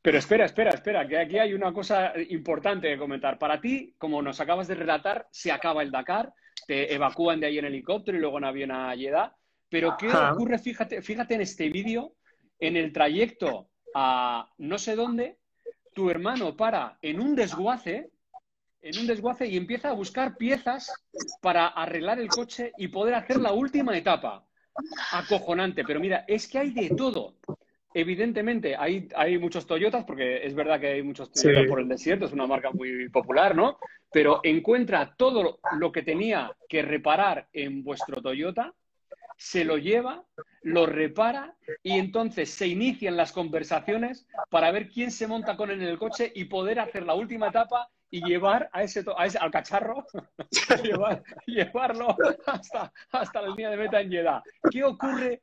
Pero espera, espera, espera, que aquí hay una cosa importante que comentar. Para ti, como nos acabas de relatar, se acaba el Dakar, te evacúan de ahí en helicóptero y luego en avión a Jeddah. Pero ¿qué ocurre? Fíjate, fíjate en este vídeo, en el trayecto a no sé dónde, tu hermano para en un desguace, en un desguace y empieza a buscar piezas para arreglar el coche y poder hacer la última etapa. Acojonante, pero mira, es que hay de todo. Evidentemente, hay, hay muchos Toyotas, porque es verdad que hay muchos Toyotas por el desierto, es una marca muy popular, ¿no? Pero encuentra todo lo que tenía que reparar en vuestro Toyota, se lo lleva, lo repara y entonces se inician las conversaciones para ver quién se monta con él en el coche y poder hacer la última etapa y llevar a ese, al cacharro, llevarlo hasta, hasta la línea de meta en Jeddah. ¿Qué ocurre?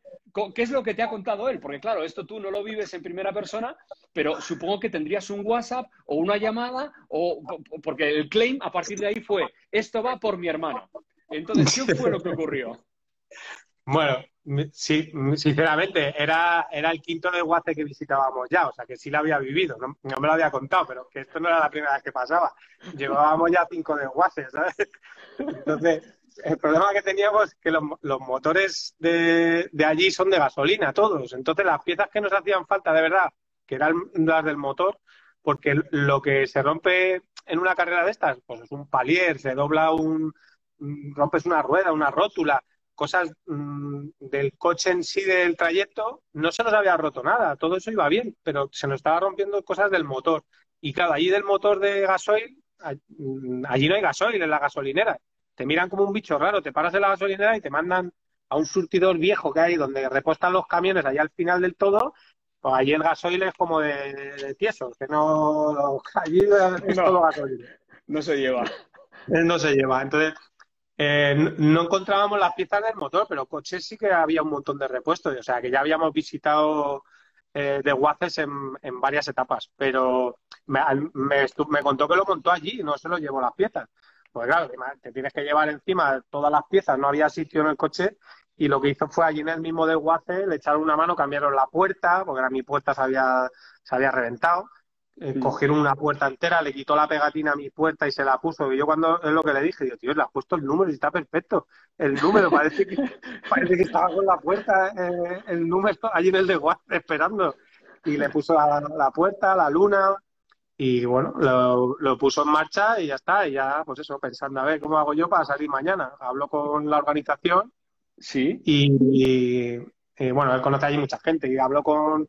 ¿Qué es lo que te ha contado él? Porque claro, esto tú no lo vives en primera persona, pero supongo que tendrías un WhatsApp o una llamada, o porque el claim a partir de ahí fue, esto va por mi hermano. Entonces, ¿qué fue lo que ocurrió? Bueno, sí, sinceramente, era, era el quinto desguace que visitábamos ya, o sea que sí lo había vivido, no, me lo había contado, pero que esto no era la primera vez que pasaba. Llevábamos ya cinco desguaces, ¿sabes? Entonces, el problema que teníamos es que los, motores de, de, allí son de gasolina, todos. Entonces, las piezas que nos hacían falta de verdad, que eran las del motor, porque lo que se rompe en una carrera de estas, pues es un palier, se dobla un, rompes una rueda, una rótula, cosas mm, del coche en sí del trayecto, no se nos había roto nada, todo eso iba bien, pero se nos estaba rompiendo cosas del motor. Y claro, allí del motor de gasoil, mm, allí no hay gasoil en la gasolinera. te miran como un bicho raro, te paras en la gasolinera y te mandan a un surtidor viejo que hay donde repostan los camiones allá al final del todo, pues allí el gasoil es como de, de tiesos, que no, allí es No. todo gasoil. No se lleva. No se lleva. Entonces, eh, no encontrábamos las piezas del motor, pero coches sí que había un montón de repuestos. O sea, que ya habíamos visitado eh, de en, varias etapas. Pero me, me, me contó que lo montó allí y no se lo llevó las piezas. Pues claro, te tienes que llevar encima todas las piezas, no había sitio en el coche. Y lo que hizo fue allí en el mismo desguace, le echaron una mano, cambiaron la puerta, porque era mi puerta se había, se había reventado. Eh, cogieron una puerta entera, le quitó la pegatina a mi puerta y se la puso. Y yo cuando es lo que le dije, yo, tío, le has puesto el número y está perfecto. El número parece que, parece que estaba con la puerta, eh, el número allí en el desguace esperando. Y le puso la, la puerta, la luna, y bueno, lo, lo puso en marcha y ya está. Y ya, pues eso, pensando, a ver, ¿cómo hago yo para salir mañana? Habló con la organización Sí. y, y, eh, bueno, él conoce allí mucha gente y habló con,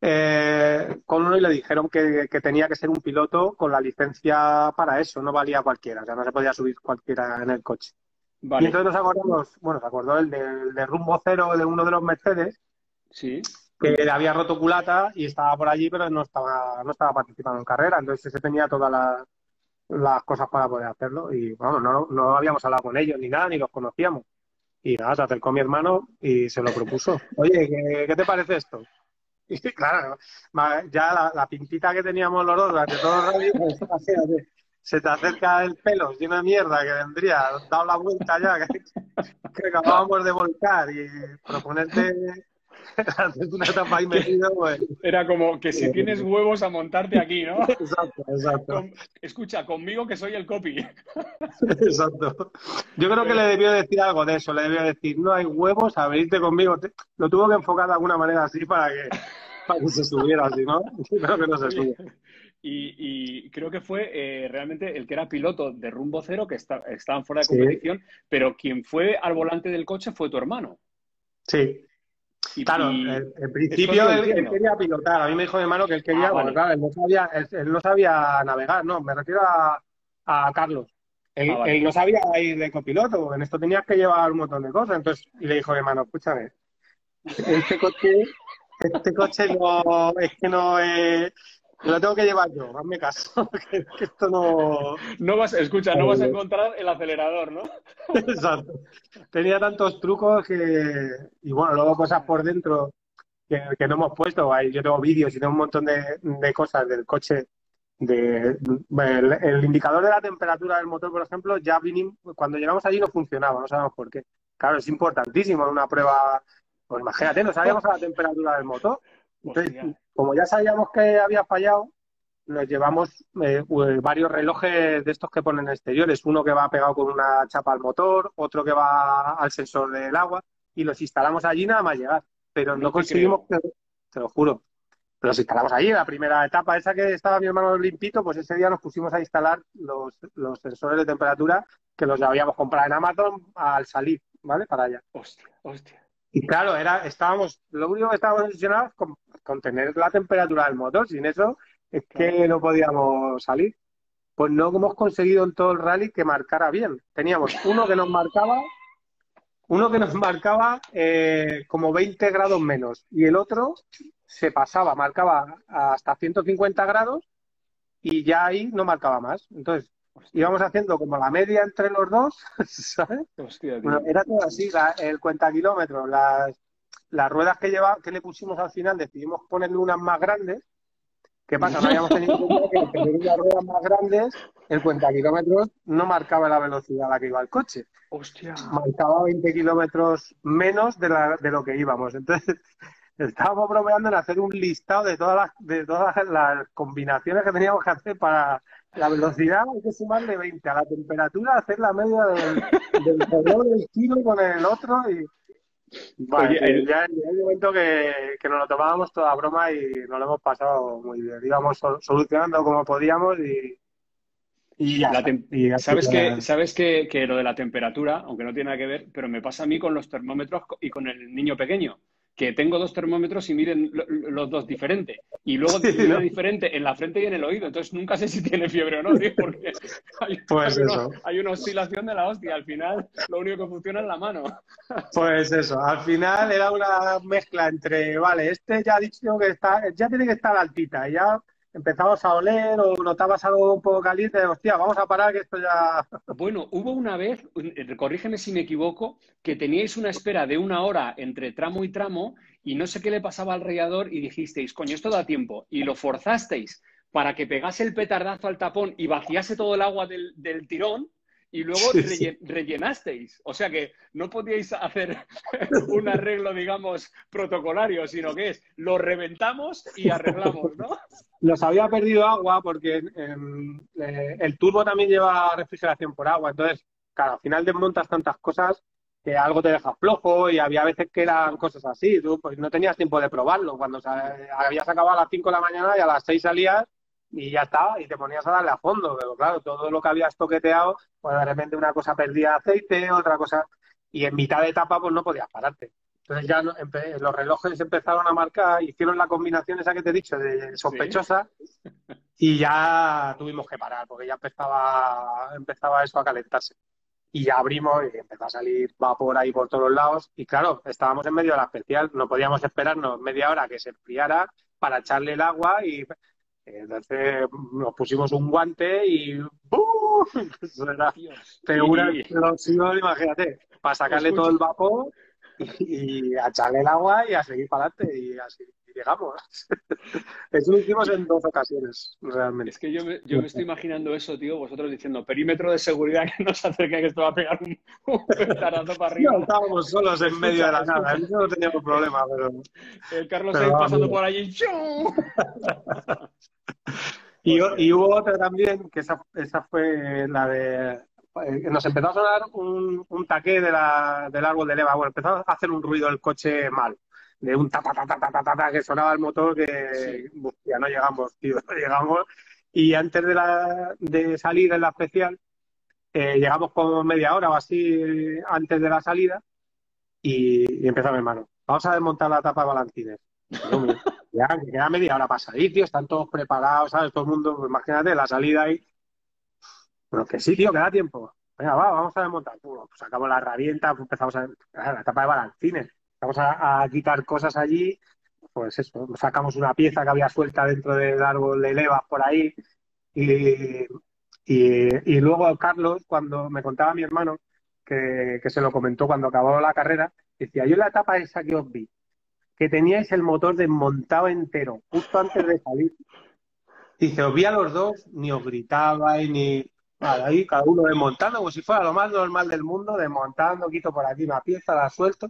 eh, con uno y le dijeron que, que tenía que ser un piloto con la licencia para eso, no valía cualquiera, o sea, no se podía subir cualquiera en el coche. Y entonces nos acordamos, bueno, se acordó el de, de rumbo cero de uno de los Mercedes, Sí. que le había roto culata y estaba por allí, pero no estaba, no estaba participando en carrera, entonces ese tenía todas las, las cosas para poder hacerlo y bueno, no, no habíamos hablado con ellos ni nada, ni los conocíamos. Y nada, se acercó mi hermano y se lo propuso. Oye, ¿qué, qué te parece esto? Y claro, ya la, pintita que teníamos los dos durante todo el rally, pues, se te acerca el pelo lleno de mierda que vendría, dado la vuelta ya, que, que acabábamos de volcar y proponerte hacer una etapa ahí metido, pues. Era como que si tienes huevos a montarte aquí, ¿no? Exacto, exacto. Con- escucha, conmigo que soy el copy. Exacto. Yo creo que le debió decir algo de eso, le debió decir, no hay huevos a venirte conmigo. Lo tuvo que enfocar de alguna manera así para que, para que se subiera, si no, yo creo que no se sube. Y, y creo que fue eh, realmente el que era piloto de rumbo cero, que está- estaban fuera de Sí. competición, pero quien fue al volante del coche fue tu hermano. Sí, Y, claro, y- en, en principio él, quería pilotar. A mí me dijo mi hermano que él quería, Ah, bueno, vale. claro, él no sabía, él, él no sabía navegar, no, me refiero a, a Carlos. Él, Ah, vale. él no sabía ir de copiloto, en esto tenías que llevar un montón de cosas. Entonces, y le dijo mi hermano, escúchame, este coche, este coche no, es que no es, lo tengo que llevar yo, hazme caso, que, que esto no, No vas, escucha, no vas a encontrar el acelerador, ¿no? Exacto. Tenía tantos trucos que, y bueno, luego cosas por dentro que, que no hemos puesto. Ahí Yo tengo vídeos y tengo un montón de, de cosas del coche. De, el, el indicador de la temperatura del motor, por ejemplo, ya vinimos, cuando llegamos allí no funcionaba, no sabemos por qué. Claro, es importantísimo en una prueba, pues imagínate, no sabíamos la temperatura del motor. Entonces, Hostia. como ya sabíamos que había fallado, nos llevamos eh, u- varios relojes de estos que ponen exteriores, uno que va pegado con una chapa al motor, otro que va al sensor del agua, y los instalamos allí nada más llegar. Pero no, conseguimos, que- te lo juro, los instalamos allí la primera etapa, esa que estaba mi hermano limpito, pues ese día nos pusimos a instalar los, los sensores de temperatura que los habíamos comprado en Amazon al salir, ¿vale? Para allá. Hostia, hostia. Y claro, era, estábamos, lo único que estábamos obsesionados con, con tener la temperatura del motor. Sin eso es que no podíamos salir. Pues no hemos conseguido en todo el rally que marcara bien. Teníamos uno que nos marcaba, uno que nos marcaba eh, como 20 grados menos y el otro se pasaba, marcaba hasta 150 grados y ya ahí no marcaba más. Entonces íbamos haciendo como la media entre los dos, ¿sabes? Hostia, tío. Bueno, era todo así, la- el cuenta kilómetros, las, las ruedas que lleva, que le pusimos al final, decidimos ponerle unas más grandes. ¿Qué pasa? No habíamos tenido que tener unas ruedas más grandes, el cuenta kilómetros no marcaba la velocidad a la que iba el coche, Hostia. marcaba 20 kilómetros menos de, la- de lo que íbamos. Entonces, estábamos bromeando en hacer un listado de todas las, de todas las combinaciones que teníamos que hacer para la velocidad, hay que sumarle 20 a la temperatura, hacer la media del, del reloj del kilo con el otro y Vale, Oye, el- ya llegó un momento que, que nos lo tomábamos toda broma y nos lo hemos pasado muy bien. Íbamos sol- solucionando como podíamos y, y ya. La Y Sabes que, sabes que, que lo de la temperatura, aunque no tiene nada que ver, pero me pasa a mí con los termómetros y con el niño pequeño. Que tengo dos termómetros y miren los dos diferentes. Y luego tiene diferente en la frente y en el oído. Entonces nunca sé si tiene fiebre o no, tío, porque hay, pues hay, una, oscilación de la hostia. Al final lo único que funciona es la mano. Pues eso, al final era una mezcla entre, vale, este ya ha dicho que está, ya tiene que estar altita, ya empezabas a oler o notabas algo un poco caliente, hostia, vamos a parar que esto ya... Bueno, hubo una vez, eh, corrígeme si me equivoco, que teníais una espera de una hora entre tramo y tramo y no sé qué le pasaba al rallador y dijisteis, coño, esto da tiempo, y lo forzasteis para que pegase el petardazo al tapón y vaciase todo el agua del, del tirón y luego rellenasteis. O sea que no podíais hacer un arreglo, digamos, protocolario, sino que es lo reventamos y arreglamos, ¿no? Nos había perdido agua porque eh, el turbo también lleva refrigeración por agua. Entonces, claro, al final desmontas tantas cosas que algo te deja flojo y había veces que eran cosas así. Tú pues, no tenías tiempo de probarlo. Cuando habías acabado a las 5 de la mañana y a las 6 salías y ya estaba, y te ponías a darle a fondo, pero claro, todo lo que habías toqueteado, pues de repente una cosa perdía aceite, otra cosa, y en mitad de etapa pues no podías pararte. Entonces ya los relojes empezaron a marcar, hicieron la combinación esa que te he dicho de sospechosa y ya tuvimos que parar porque ya empezaba, empezaba eso a calentarse. Y ya abrimos y empezó a salir vapor ahí por todos lados. Y claro, estábamos en medio de la especial, no podíamos esperarnos media hora que se enfriara para echarle el agua y entonces nos pusimos un guante y ¡bum! Eso era, pero una explosión, imagínate, para sacarle todo el vapor y, a echarle el agua y a seguir para adelante y así llegamos. eso lo hicimos en dos ocasiones, realmente. Es que yo me, yo me estoy imaginando eso, tío, vosotros diciendo perímetro de seguridad que no se acerque que esto va a pegar un, un para arriba. No, estábamos solos en medio de la nada, eso no teníamos problema, pero... El Carlos ahí pasando por allí. Y, y, hubo otra también, que esa, esa fue la de... Eh, nos empezó a sonar un, un taqué de la, del árbol de leva. Bueno, empezó a hacer un ruido el coche mal. De un ta ta ta ta ta ta, que sonaba el motor que ya no llegamos, tío, no llegamos. Y antes de, la, de salir en la especial, eh, llegamos como media hora o así antes de la salida y, y empezó mi hermano. Vamos a desmontar la tapa de balancines. Ya, que queda media hora para salir, tío, están todos preparados, ¿sabes? Todo el mundo, pues, imagínate, la salida ahí. Pero que sí, tío, que da tiempo. Venga, va, vamos a desmontar. Pues sacamos la herramienta, pues, empezamos a, la etapa de balancines. A, quitar cosas allí, pues eso, sacamos una pieza que había suelta dentro del árbol de levas por ahí. Y, y, luego Carlos, cuando me contaba mi hermano, que, que se lo comentó cuando acabó la carrera, decía, yo en la etapa esa que os vi, que teníais el motor desmontado entero, justo antes de salir. Dice, os vi a los dos, ni os gritabais, ni ahí cada uno desmontando, como si fuera lo más normal del mundo, desmontando, quito por aquí una pieza, la suelto.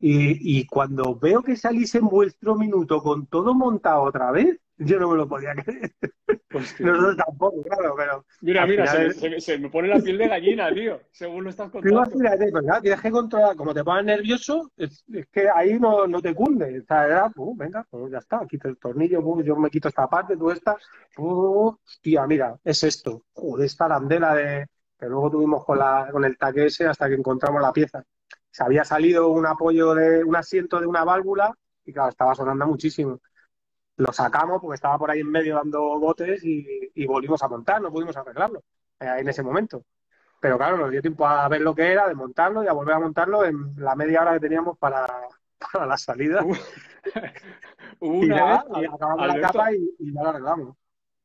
Y, y cuando veo que salís en vuestro minuto con todo montado otra vez, yo no me lo podía creer. Nosotros tampoco, claro, pero. Mira, mira, se, me pone la piel de gallina, tío, según lo estás contando. Imagínate, pues nada, tienes que controlar, como te pones nervioso, es, que ahí no, no, te cunde. O sea, era, uh, venga, pues ya está, quito el tornillo, uh, yo me quito esta parte, tú esta. Uh, tía, mira, es esto. Joder, esta arandela de. Que luego tuvimos con, la, con el taque ese hasta que encontramos la pieza. Se había salido un apoyo de un asiento de una válvula y claro, estaba sonando muchísimo lo sacamos porque estaba por ahí en medio dando botes y, volvimos a montar, no pudimos arreglarlo eh, en ese momento. Pero claro, nos dio tiempo a ver lo que era, de montarlo y a volver a montarlo en la media hora que teníamos para, la salida. una y acabamos la capa y, ya lo arreglamos.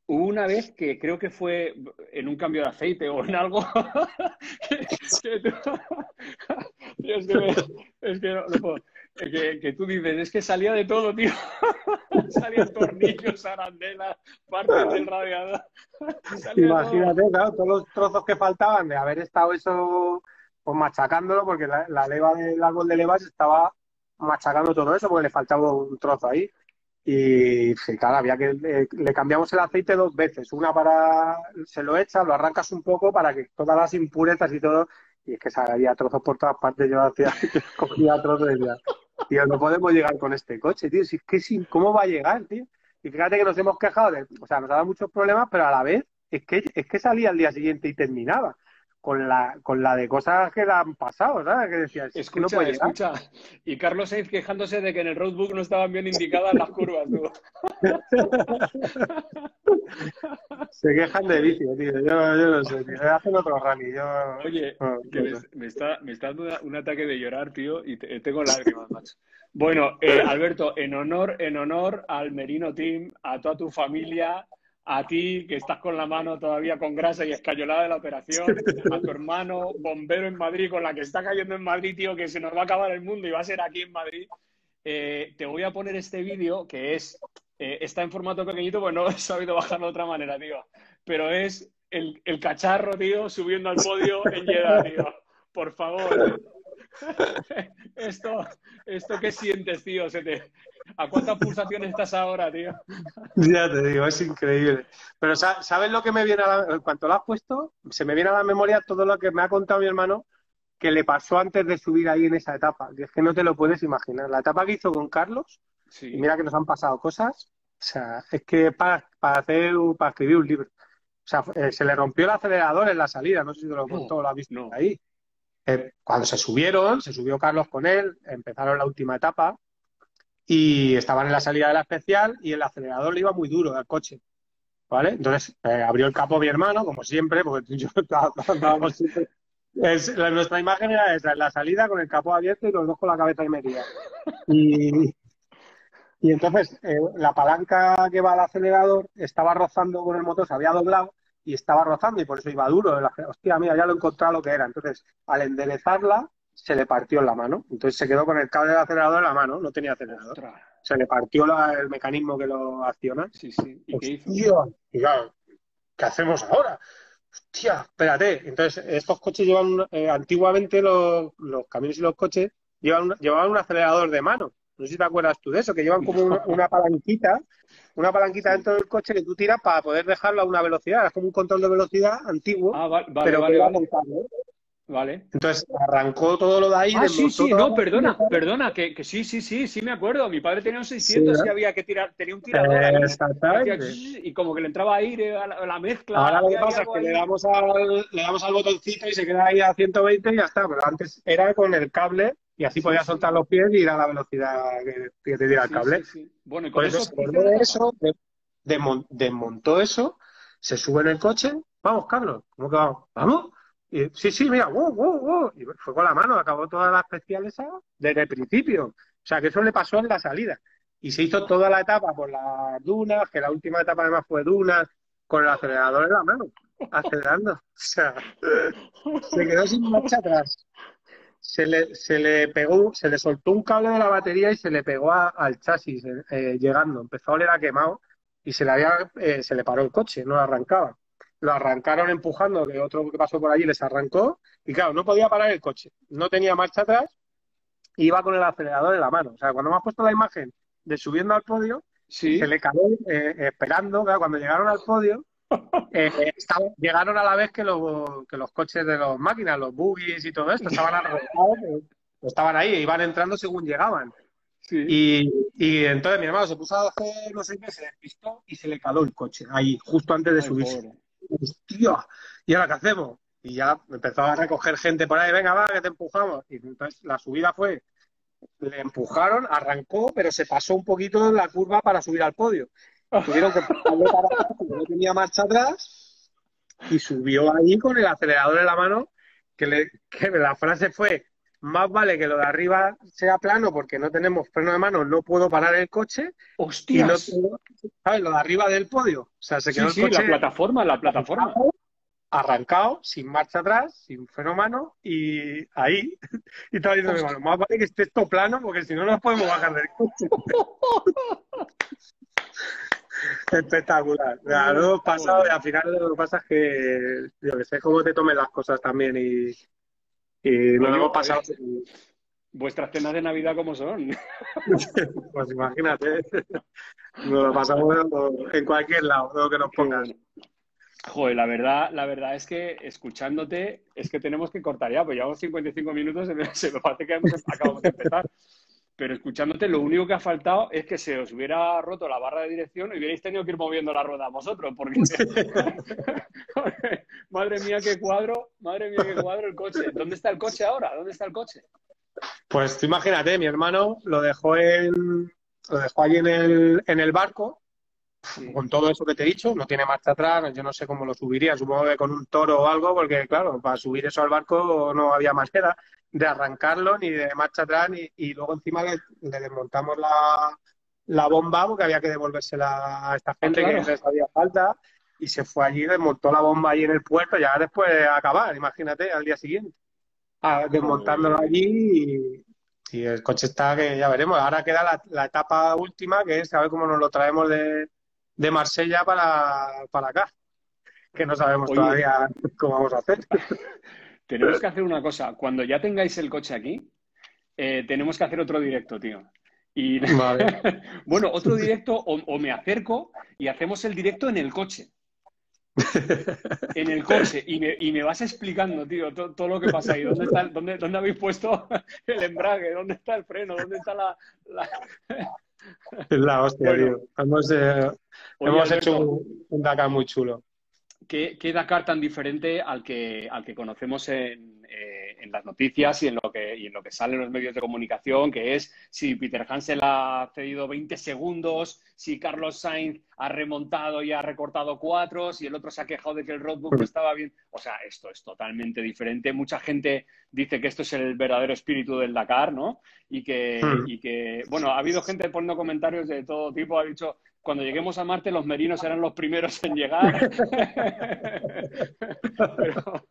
Hubo una vez que creo que fue en un cambio de aceite o en algo que que, tú dices, es que salía de todo, tío. Salían tornillos, arandelas, partes del radiador. Imagínate, claro, todos los trozos que faltaban de haber estado eso pues machacándolo, porque la, leva del árbol de levas estaba machacando todo eso, porque le faltaba un trozo ahí. Y claro, había que le, cambiamos el aceite dos veces. Una para se lo echas, lo arrancas un poco para que todas las impurezas y todo. Y es que había trozos por todas partes. Yo hacía, cogía trozos y decía, Tío, no podemos llegar con este coche, tío. Si que sí, ¿cómo va a llegar, tío? Y fíjate que nos hemos quejado de, o sea, nos ha dado muchos problemas, pero a la vez es que, es que salía al día siguiente y terminaba. Con la, con la de cosas que le han pasado, ¿sabes? Que decías, es que no Escucha, escucha. Y Carlos Sainz quejándose de que en el roadbook no estaban bien indicadas las curvas, tú. Se quejan de vicio, tío. Yo, yo no sé, tío. Hacen otro rally. Yo... Oye, no, que no me, sé. me está, me está dando un ataque de llorar, tío, y te- tengo lágrimas, macho. Bueno, eh, Alberto, en honor, en honor al Merino Team, a toda tu familia, a ti que estás con la mano todavía con grasa y escayolada de la operación, a tu hermano bombero en Madrid, con la que está cayendo en Madrid, tío, que se nos va a acabar el mundo y va a ser aquí en Madrid. Eh, te voy a poner este vídeo que es eh, está en formato pequeñito, pues no he sabido bajarlo de otra manera, tío. Pero es el, cacharro, tío, subiendo al podio en Jeddah, tío. Por favor. Esto, esto ¿qué sientes, tío? Se te... ¿A cuántas pulsaciones estás ahora, tío? Ya te digo, es increíble. Pero sa- ¿sabes lo que me viene a la... En cuanto lo has puesto, se me viene a la memoria todo lo que me ha contado mi hermano que le pasó antes de subir ahí en esa etapa. Que es que no te lo puedes imaginar. La etapa que hizo con Carlos, y mira que nos han pasado cosas, o sea, es que para, para hacer, para escribir un libro. O sea, eh, se le rompió el acelerador en la salida, no sé si te lo No, lo has visto no. ahí. Eh, cuando se subieron, se subió Carlos con él, empezaron la última etapa y estaban en la salida de la especial y el acelerador le iba muy duro al coche, ¿vale? Entonces eh, abrió el capo mi hermano, como siempre, porque yo andábamos siempre. Es- la- nuestra imagen era esa, la salida con el capó abierto y los dos con la cabeza y metida. Y, y entonces eh, la palanca que va al acelerador estaba rozando con el motor, se había doblado y estaba rozando y por eso iba duro. Acelerador. Hostia, mira, ya lo he encontrado lo que era. Entonces, al enderezarla, se le partió en la mano. Entonces se quedó con el cable del acelerador en la mano, no tenía acelerador. Ostras. Se le partió la- el mecanismo que lo acciona. Sí, sí. ¿Y qué hizo? Hostia, y claro, ¿qué hacemos ahora? Hostia, espérate. Entonces, estos coches llevan, eh, antiguamente los, los camiones y los coches llevan, llevaban un acelerador de mano. No sé si te acuerdas tú de eso, que llevan como una, una palanquita, una palanquita dentro del coche que tú tiras para poder dejarlo a una velocidad. Es como un control de velocidad antiguo, Ah, va- vale, pero vale, que va vale. con cable. Vale. Entonces, arrancó todo lo de ahí, Ah, sí, sí, no, perdona, perdona, que, que sí, sí, sí, sí me acuerdo. Mi padre tenía un 600 Sí, y ¿eh? había que tirar, tenía un tirador Exactamente. y como que le entraba aire a la, a la mezcla, Ahora lo que pasa es que le damos al, le damos al botoncito y se queda ahí a 120 y ya está. Pero antes era con el cable y así Sí, podías sí. soltar los pies y ir a la velocidad que, que te diera el cable. Bueno, y Por con eso eso de etapa. eso, desmon- desmontó eso, se sube en el coche. Vamos, Carlos, ¿cómo que vamos? ¿Vamos? Y, sí, sí, mira, wow, wow, wow. Y fue con la mano, acabó toda la especial esa desde el principio. O sea, que eso le pasó en la salida. Y se hizo toda la etapa por las dunas, que la última etapa además fue dunas, con el acelerador en la mano, acelerando. O sea, se quedó sin marcha atrás. Se le, se le pegó, se le soltó un cable de la batería y se le pegó a- al chasis eh, eh, llegando. Empezó a oler a quemado y se le había, eh, se le paró el coche, no lo arrancaba. Lo arrancaron empujando, que otro que pasó por allí les arrancó, y claro, no podía parar el coche, no tenía marcha atrás, y iba con el acelerador en la mano. O sea, cuando me has puesto la imagen de subiendo al podio, Sí. se le cayó eh, esperando, claro, cuando llegaron al podio, eh, llegaron a la vez que los, que los coches de las máquinas, los buggies y todo esto, estaban arrancados, eh, estaban ahí, iban entrando según llegaban. Sí. Y, y entonces mi hermano se puso a hacer no sé qué, se despistó y se le caló el coche ahí, justo antes de Ay, subirse. pobre. Hostia, ¿y ahora qué hacemos? Y ya empezó a recoger gente por ahí, venga, va, que te empujamos. Y entonces la subida fue, le empujaron, arrancó, pero se pasó un poquito la curva para subir al podio. Tuvieron que para atrás porque no tenía marcha atrás y subió ahí con el acelerador en la mano, que, le, que la frase fue, más vale que lo de arriba sea plano porque no tenemos freno de mano, no puedo parar el coche y no ¡Hostias! tengo, ¿sabes? Lo de arriba del podio. O sea, se quedó Sí, el sí, la coche plataforma, la plataforma. arrancado, sin marcha atrás, sin freno de mano y ahí. Y estaba diciendo hermano, más vale que esté esto plano porque si no nos podemos bajar del coche. Espectacular. Lo hemos pasado y al final lo que pasa es que yo que sé cómo te tomen las cosas también y, y Coño, hemos pasado. Vuestras cenas de Navidad, ¿cómo son? Pues imagínate, nos lo pasamos en cualquier lado, lo que nos bueno. Joder, la verdad, la verdad es que escuchándote, es que tenemos que cortar ya, pues llevamos 55 minutos, se me, se me parece que hemos- acabamos de empezar. Pero escuchándote lo único que ha faltado es que se os hubiera roto la barra de dirección y hubierais tenido que ir moviendo la rueda vosotros, porque madre mía qué cuadro, madre mía qué cuadro el coche. ¿Dónde está el coche ahora? ¿Dónde está el coche? Pues tú imagínate, mi hermano lo dejó en lo dejó allí en el, en el barco con todo eso que te he dicho, no tiene marcha atrás, yo no sé cómo lo subiría, supongo que con un toro o algo, porque claro, para subir eso al barco no había manera de arrancarlo ni de marcha atrás y luego encima le, desmontamos la, la, bomba porque había que devolvérsela a esta ah, gente que les había falta y se fue allí, desmontó la bomba allí en el puerto, ya después de acabar, imagínate, al día siguiente, desmontándolo allí y, y, el coche está que ya veremos. Ahora queda la, la etapa última, que es a ver cómo nos lo traemos de, de Marsella para, para acá, que no sabemos todavía cómo vamos a hacer. Tenemos que hacer una cosa. Cuando ya tengáis el coche aquí, eh, tenemos que hacer otro directo, tío. Y bueno, otro directo o, me acerco y hacemos el directo en el coche. en el coche y me, y me vas explicando, tío, todo, lo que pasa ahí. ¿Dónde, está, dónde, dónde, habéis puesto el embrague? ¿Dónde está el freno? ¿Dónde está la...? Es la hostia, tío. Hemos, eh, hemos hecho un, un Dakar muy chulo. ¿Qué, Dakar tan diferente al que, al que conocemos en, eh, en, las noticias y en, lo que, y en lo que sale en los medios de comunicación? Que es si Peter Hansel ha cedido 20 segundos, si Carlos Sainz ha remontado y ha recortado cuatro, si el otro se ha quejado de que el roadbook no estaba bien. O sea, esto es totalmente diferente. Mucha gente dice que esto es el verdadero espíritu del Dakar, ¿no? Y que, hmm. y que bueno, ha habido gente poniendo comentarios de todo tipo, ha dicho, cuando lleguemos a Marte los merinos serán los primeros en llegar.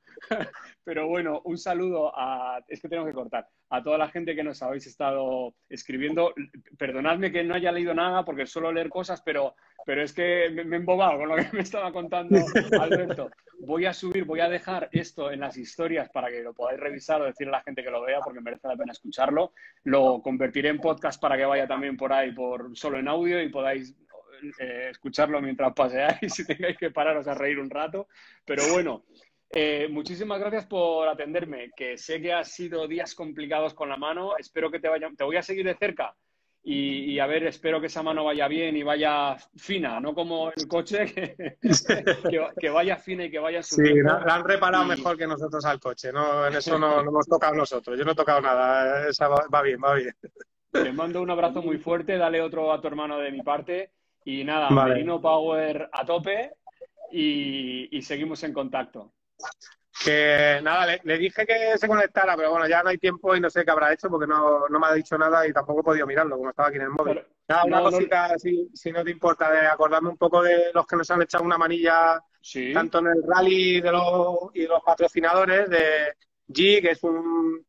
pero, bueno, un saludo a... Es que tengo que cortar. A toda la gente que nos habéis estado escribiendo. Perdonadme que no haya leído nada porque suelo leer cosas, pero, pero es que me, he embobado con lo que me estaba contando Alberto. Voy a subir, voy a dejar esto en las historias para que lo podáis revisar o decirle a la gente que lo vea porque merece la pena escucharlo. Lo convertiré en podcast para que vaya también por ahí, por solo en audio y podáis eh, escucharlo mientras paseáis y tengáis que pararos a reír un rato. Pero bueno, eh, muchísimas gracias por atenderme, que sé que ha sido días complicados con la mano. Espero que te vaya, te voy a seguir de cerca. Y, a ver, espero que esa mano vaya bien y vaya fina, no como el coche, que, vaya fina y que vaya Sí, la, han reparado mejor que nosotros al coche, ¿no? En eso no, hemos tocado nosotros, yo no he tocado nada, esa va bien, va bien. Te mando un abrazo muy fuerte, dale otro a tu hermano de mi parte y nada, Merino Power a tope y, seguimos en contacto. Que nada, le, dije que se conectara, pero bueno, ya no hay tiempo y no sé qué habrá hecho porque no, me ha dicho nada y tampoco he podido mirarlo, como estaba aquí en el móvil. nada, una cosita, Si, no te importa, de acordarme un poco de los que nos han echado una manilla, tanto en el rally de los, y los patrocinadores, de G, que es un,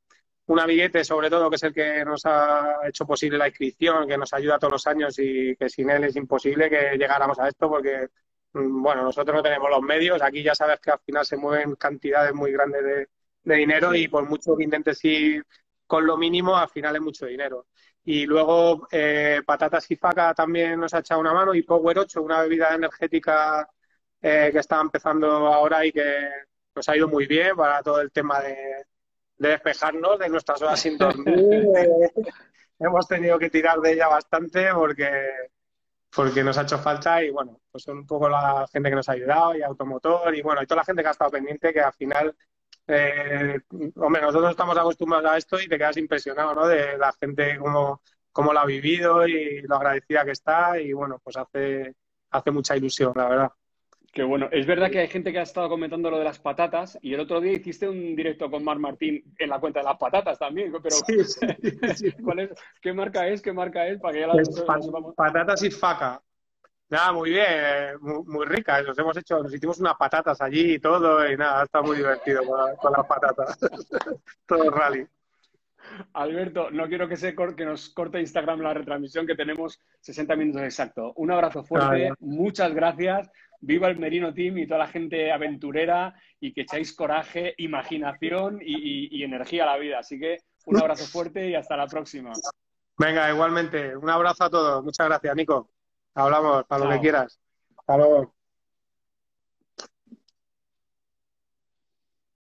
un amiguete, sobre todo, que es el que nos ha hecho posible la inscripción, que nos ayuda todos los años y que sin él es imposible que llegáramos a esto porque, mm, bueno, nosotros no tenemos los medios. Aquí ya sabes que al final se mueven cantidades muy grandes de, dinero y por mucho que intentes ir con lo mínimo, al final es mucho dinero. Y luego eh, Patatas y Faca también nos ha echado una mano y Power 8, una bebida energética eh, que está empezando ahora y que nos ha ido muy bien para todo el tema de, de despejarnos de nuestras horas sin dormir. Hemos tenido que tirar de ella bastante porque, porque nos ha hecho falta y bueno, pues son un poco la gente que nos ha ayudado y automotor y bueno, y toda la gente que ha estado pendiente que al final, eh, hombre, nosotros estamos acostumbrados a esto y te quedas impresionado, ¿no? De la gente como cómo lo ha vivido y lo agradecida que está y bueno, pues hace, hace mucha ilusión, la verdad. Qué bueno. Es verdad que hay gente que ha estado comentando lo de las patatas y el otro día hiciste un directo con Mar Martín en la cuenta de las patatas también. Pero ¿cuál es? ¿Qué marca es? ¿Qué marca es? Para que Patatas y faca. Nada, muy bien, muy, rica. Nos hemos hecho, nos hicimos unas patatas allí y todo y nada, está muy divertido con, las patatas. todo rally. Alberto, no quiero que, se que nos corte Instagram la retransmisión, que tenemos 60 minutos exacto. Un abrazo fuerte, muchas gracias viva el Merino Team y toda la gente aventurera y que echáis coraje, imaginación y, energía a la vida. Así que un abrazo fuerte y hasta la próxima. Venga, igualmente. Un abrazo a todos. Muchas gracias, Nico. Hablamos para lo que quieras. Hasta luego.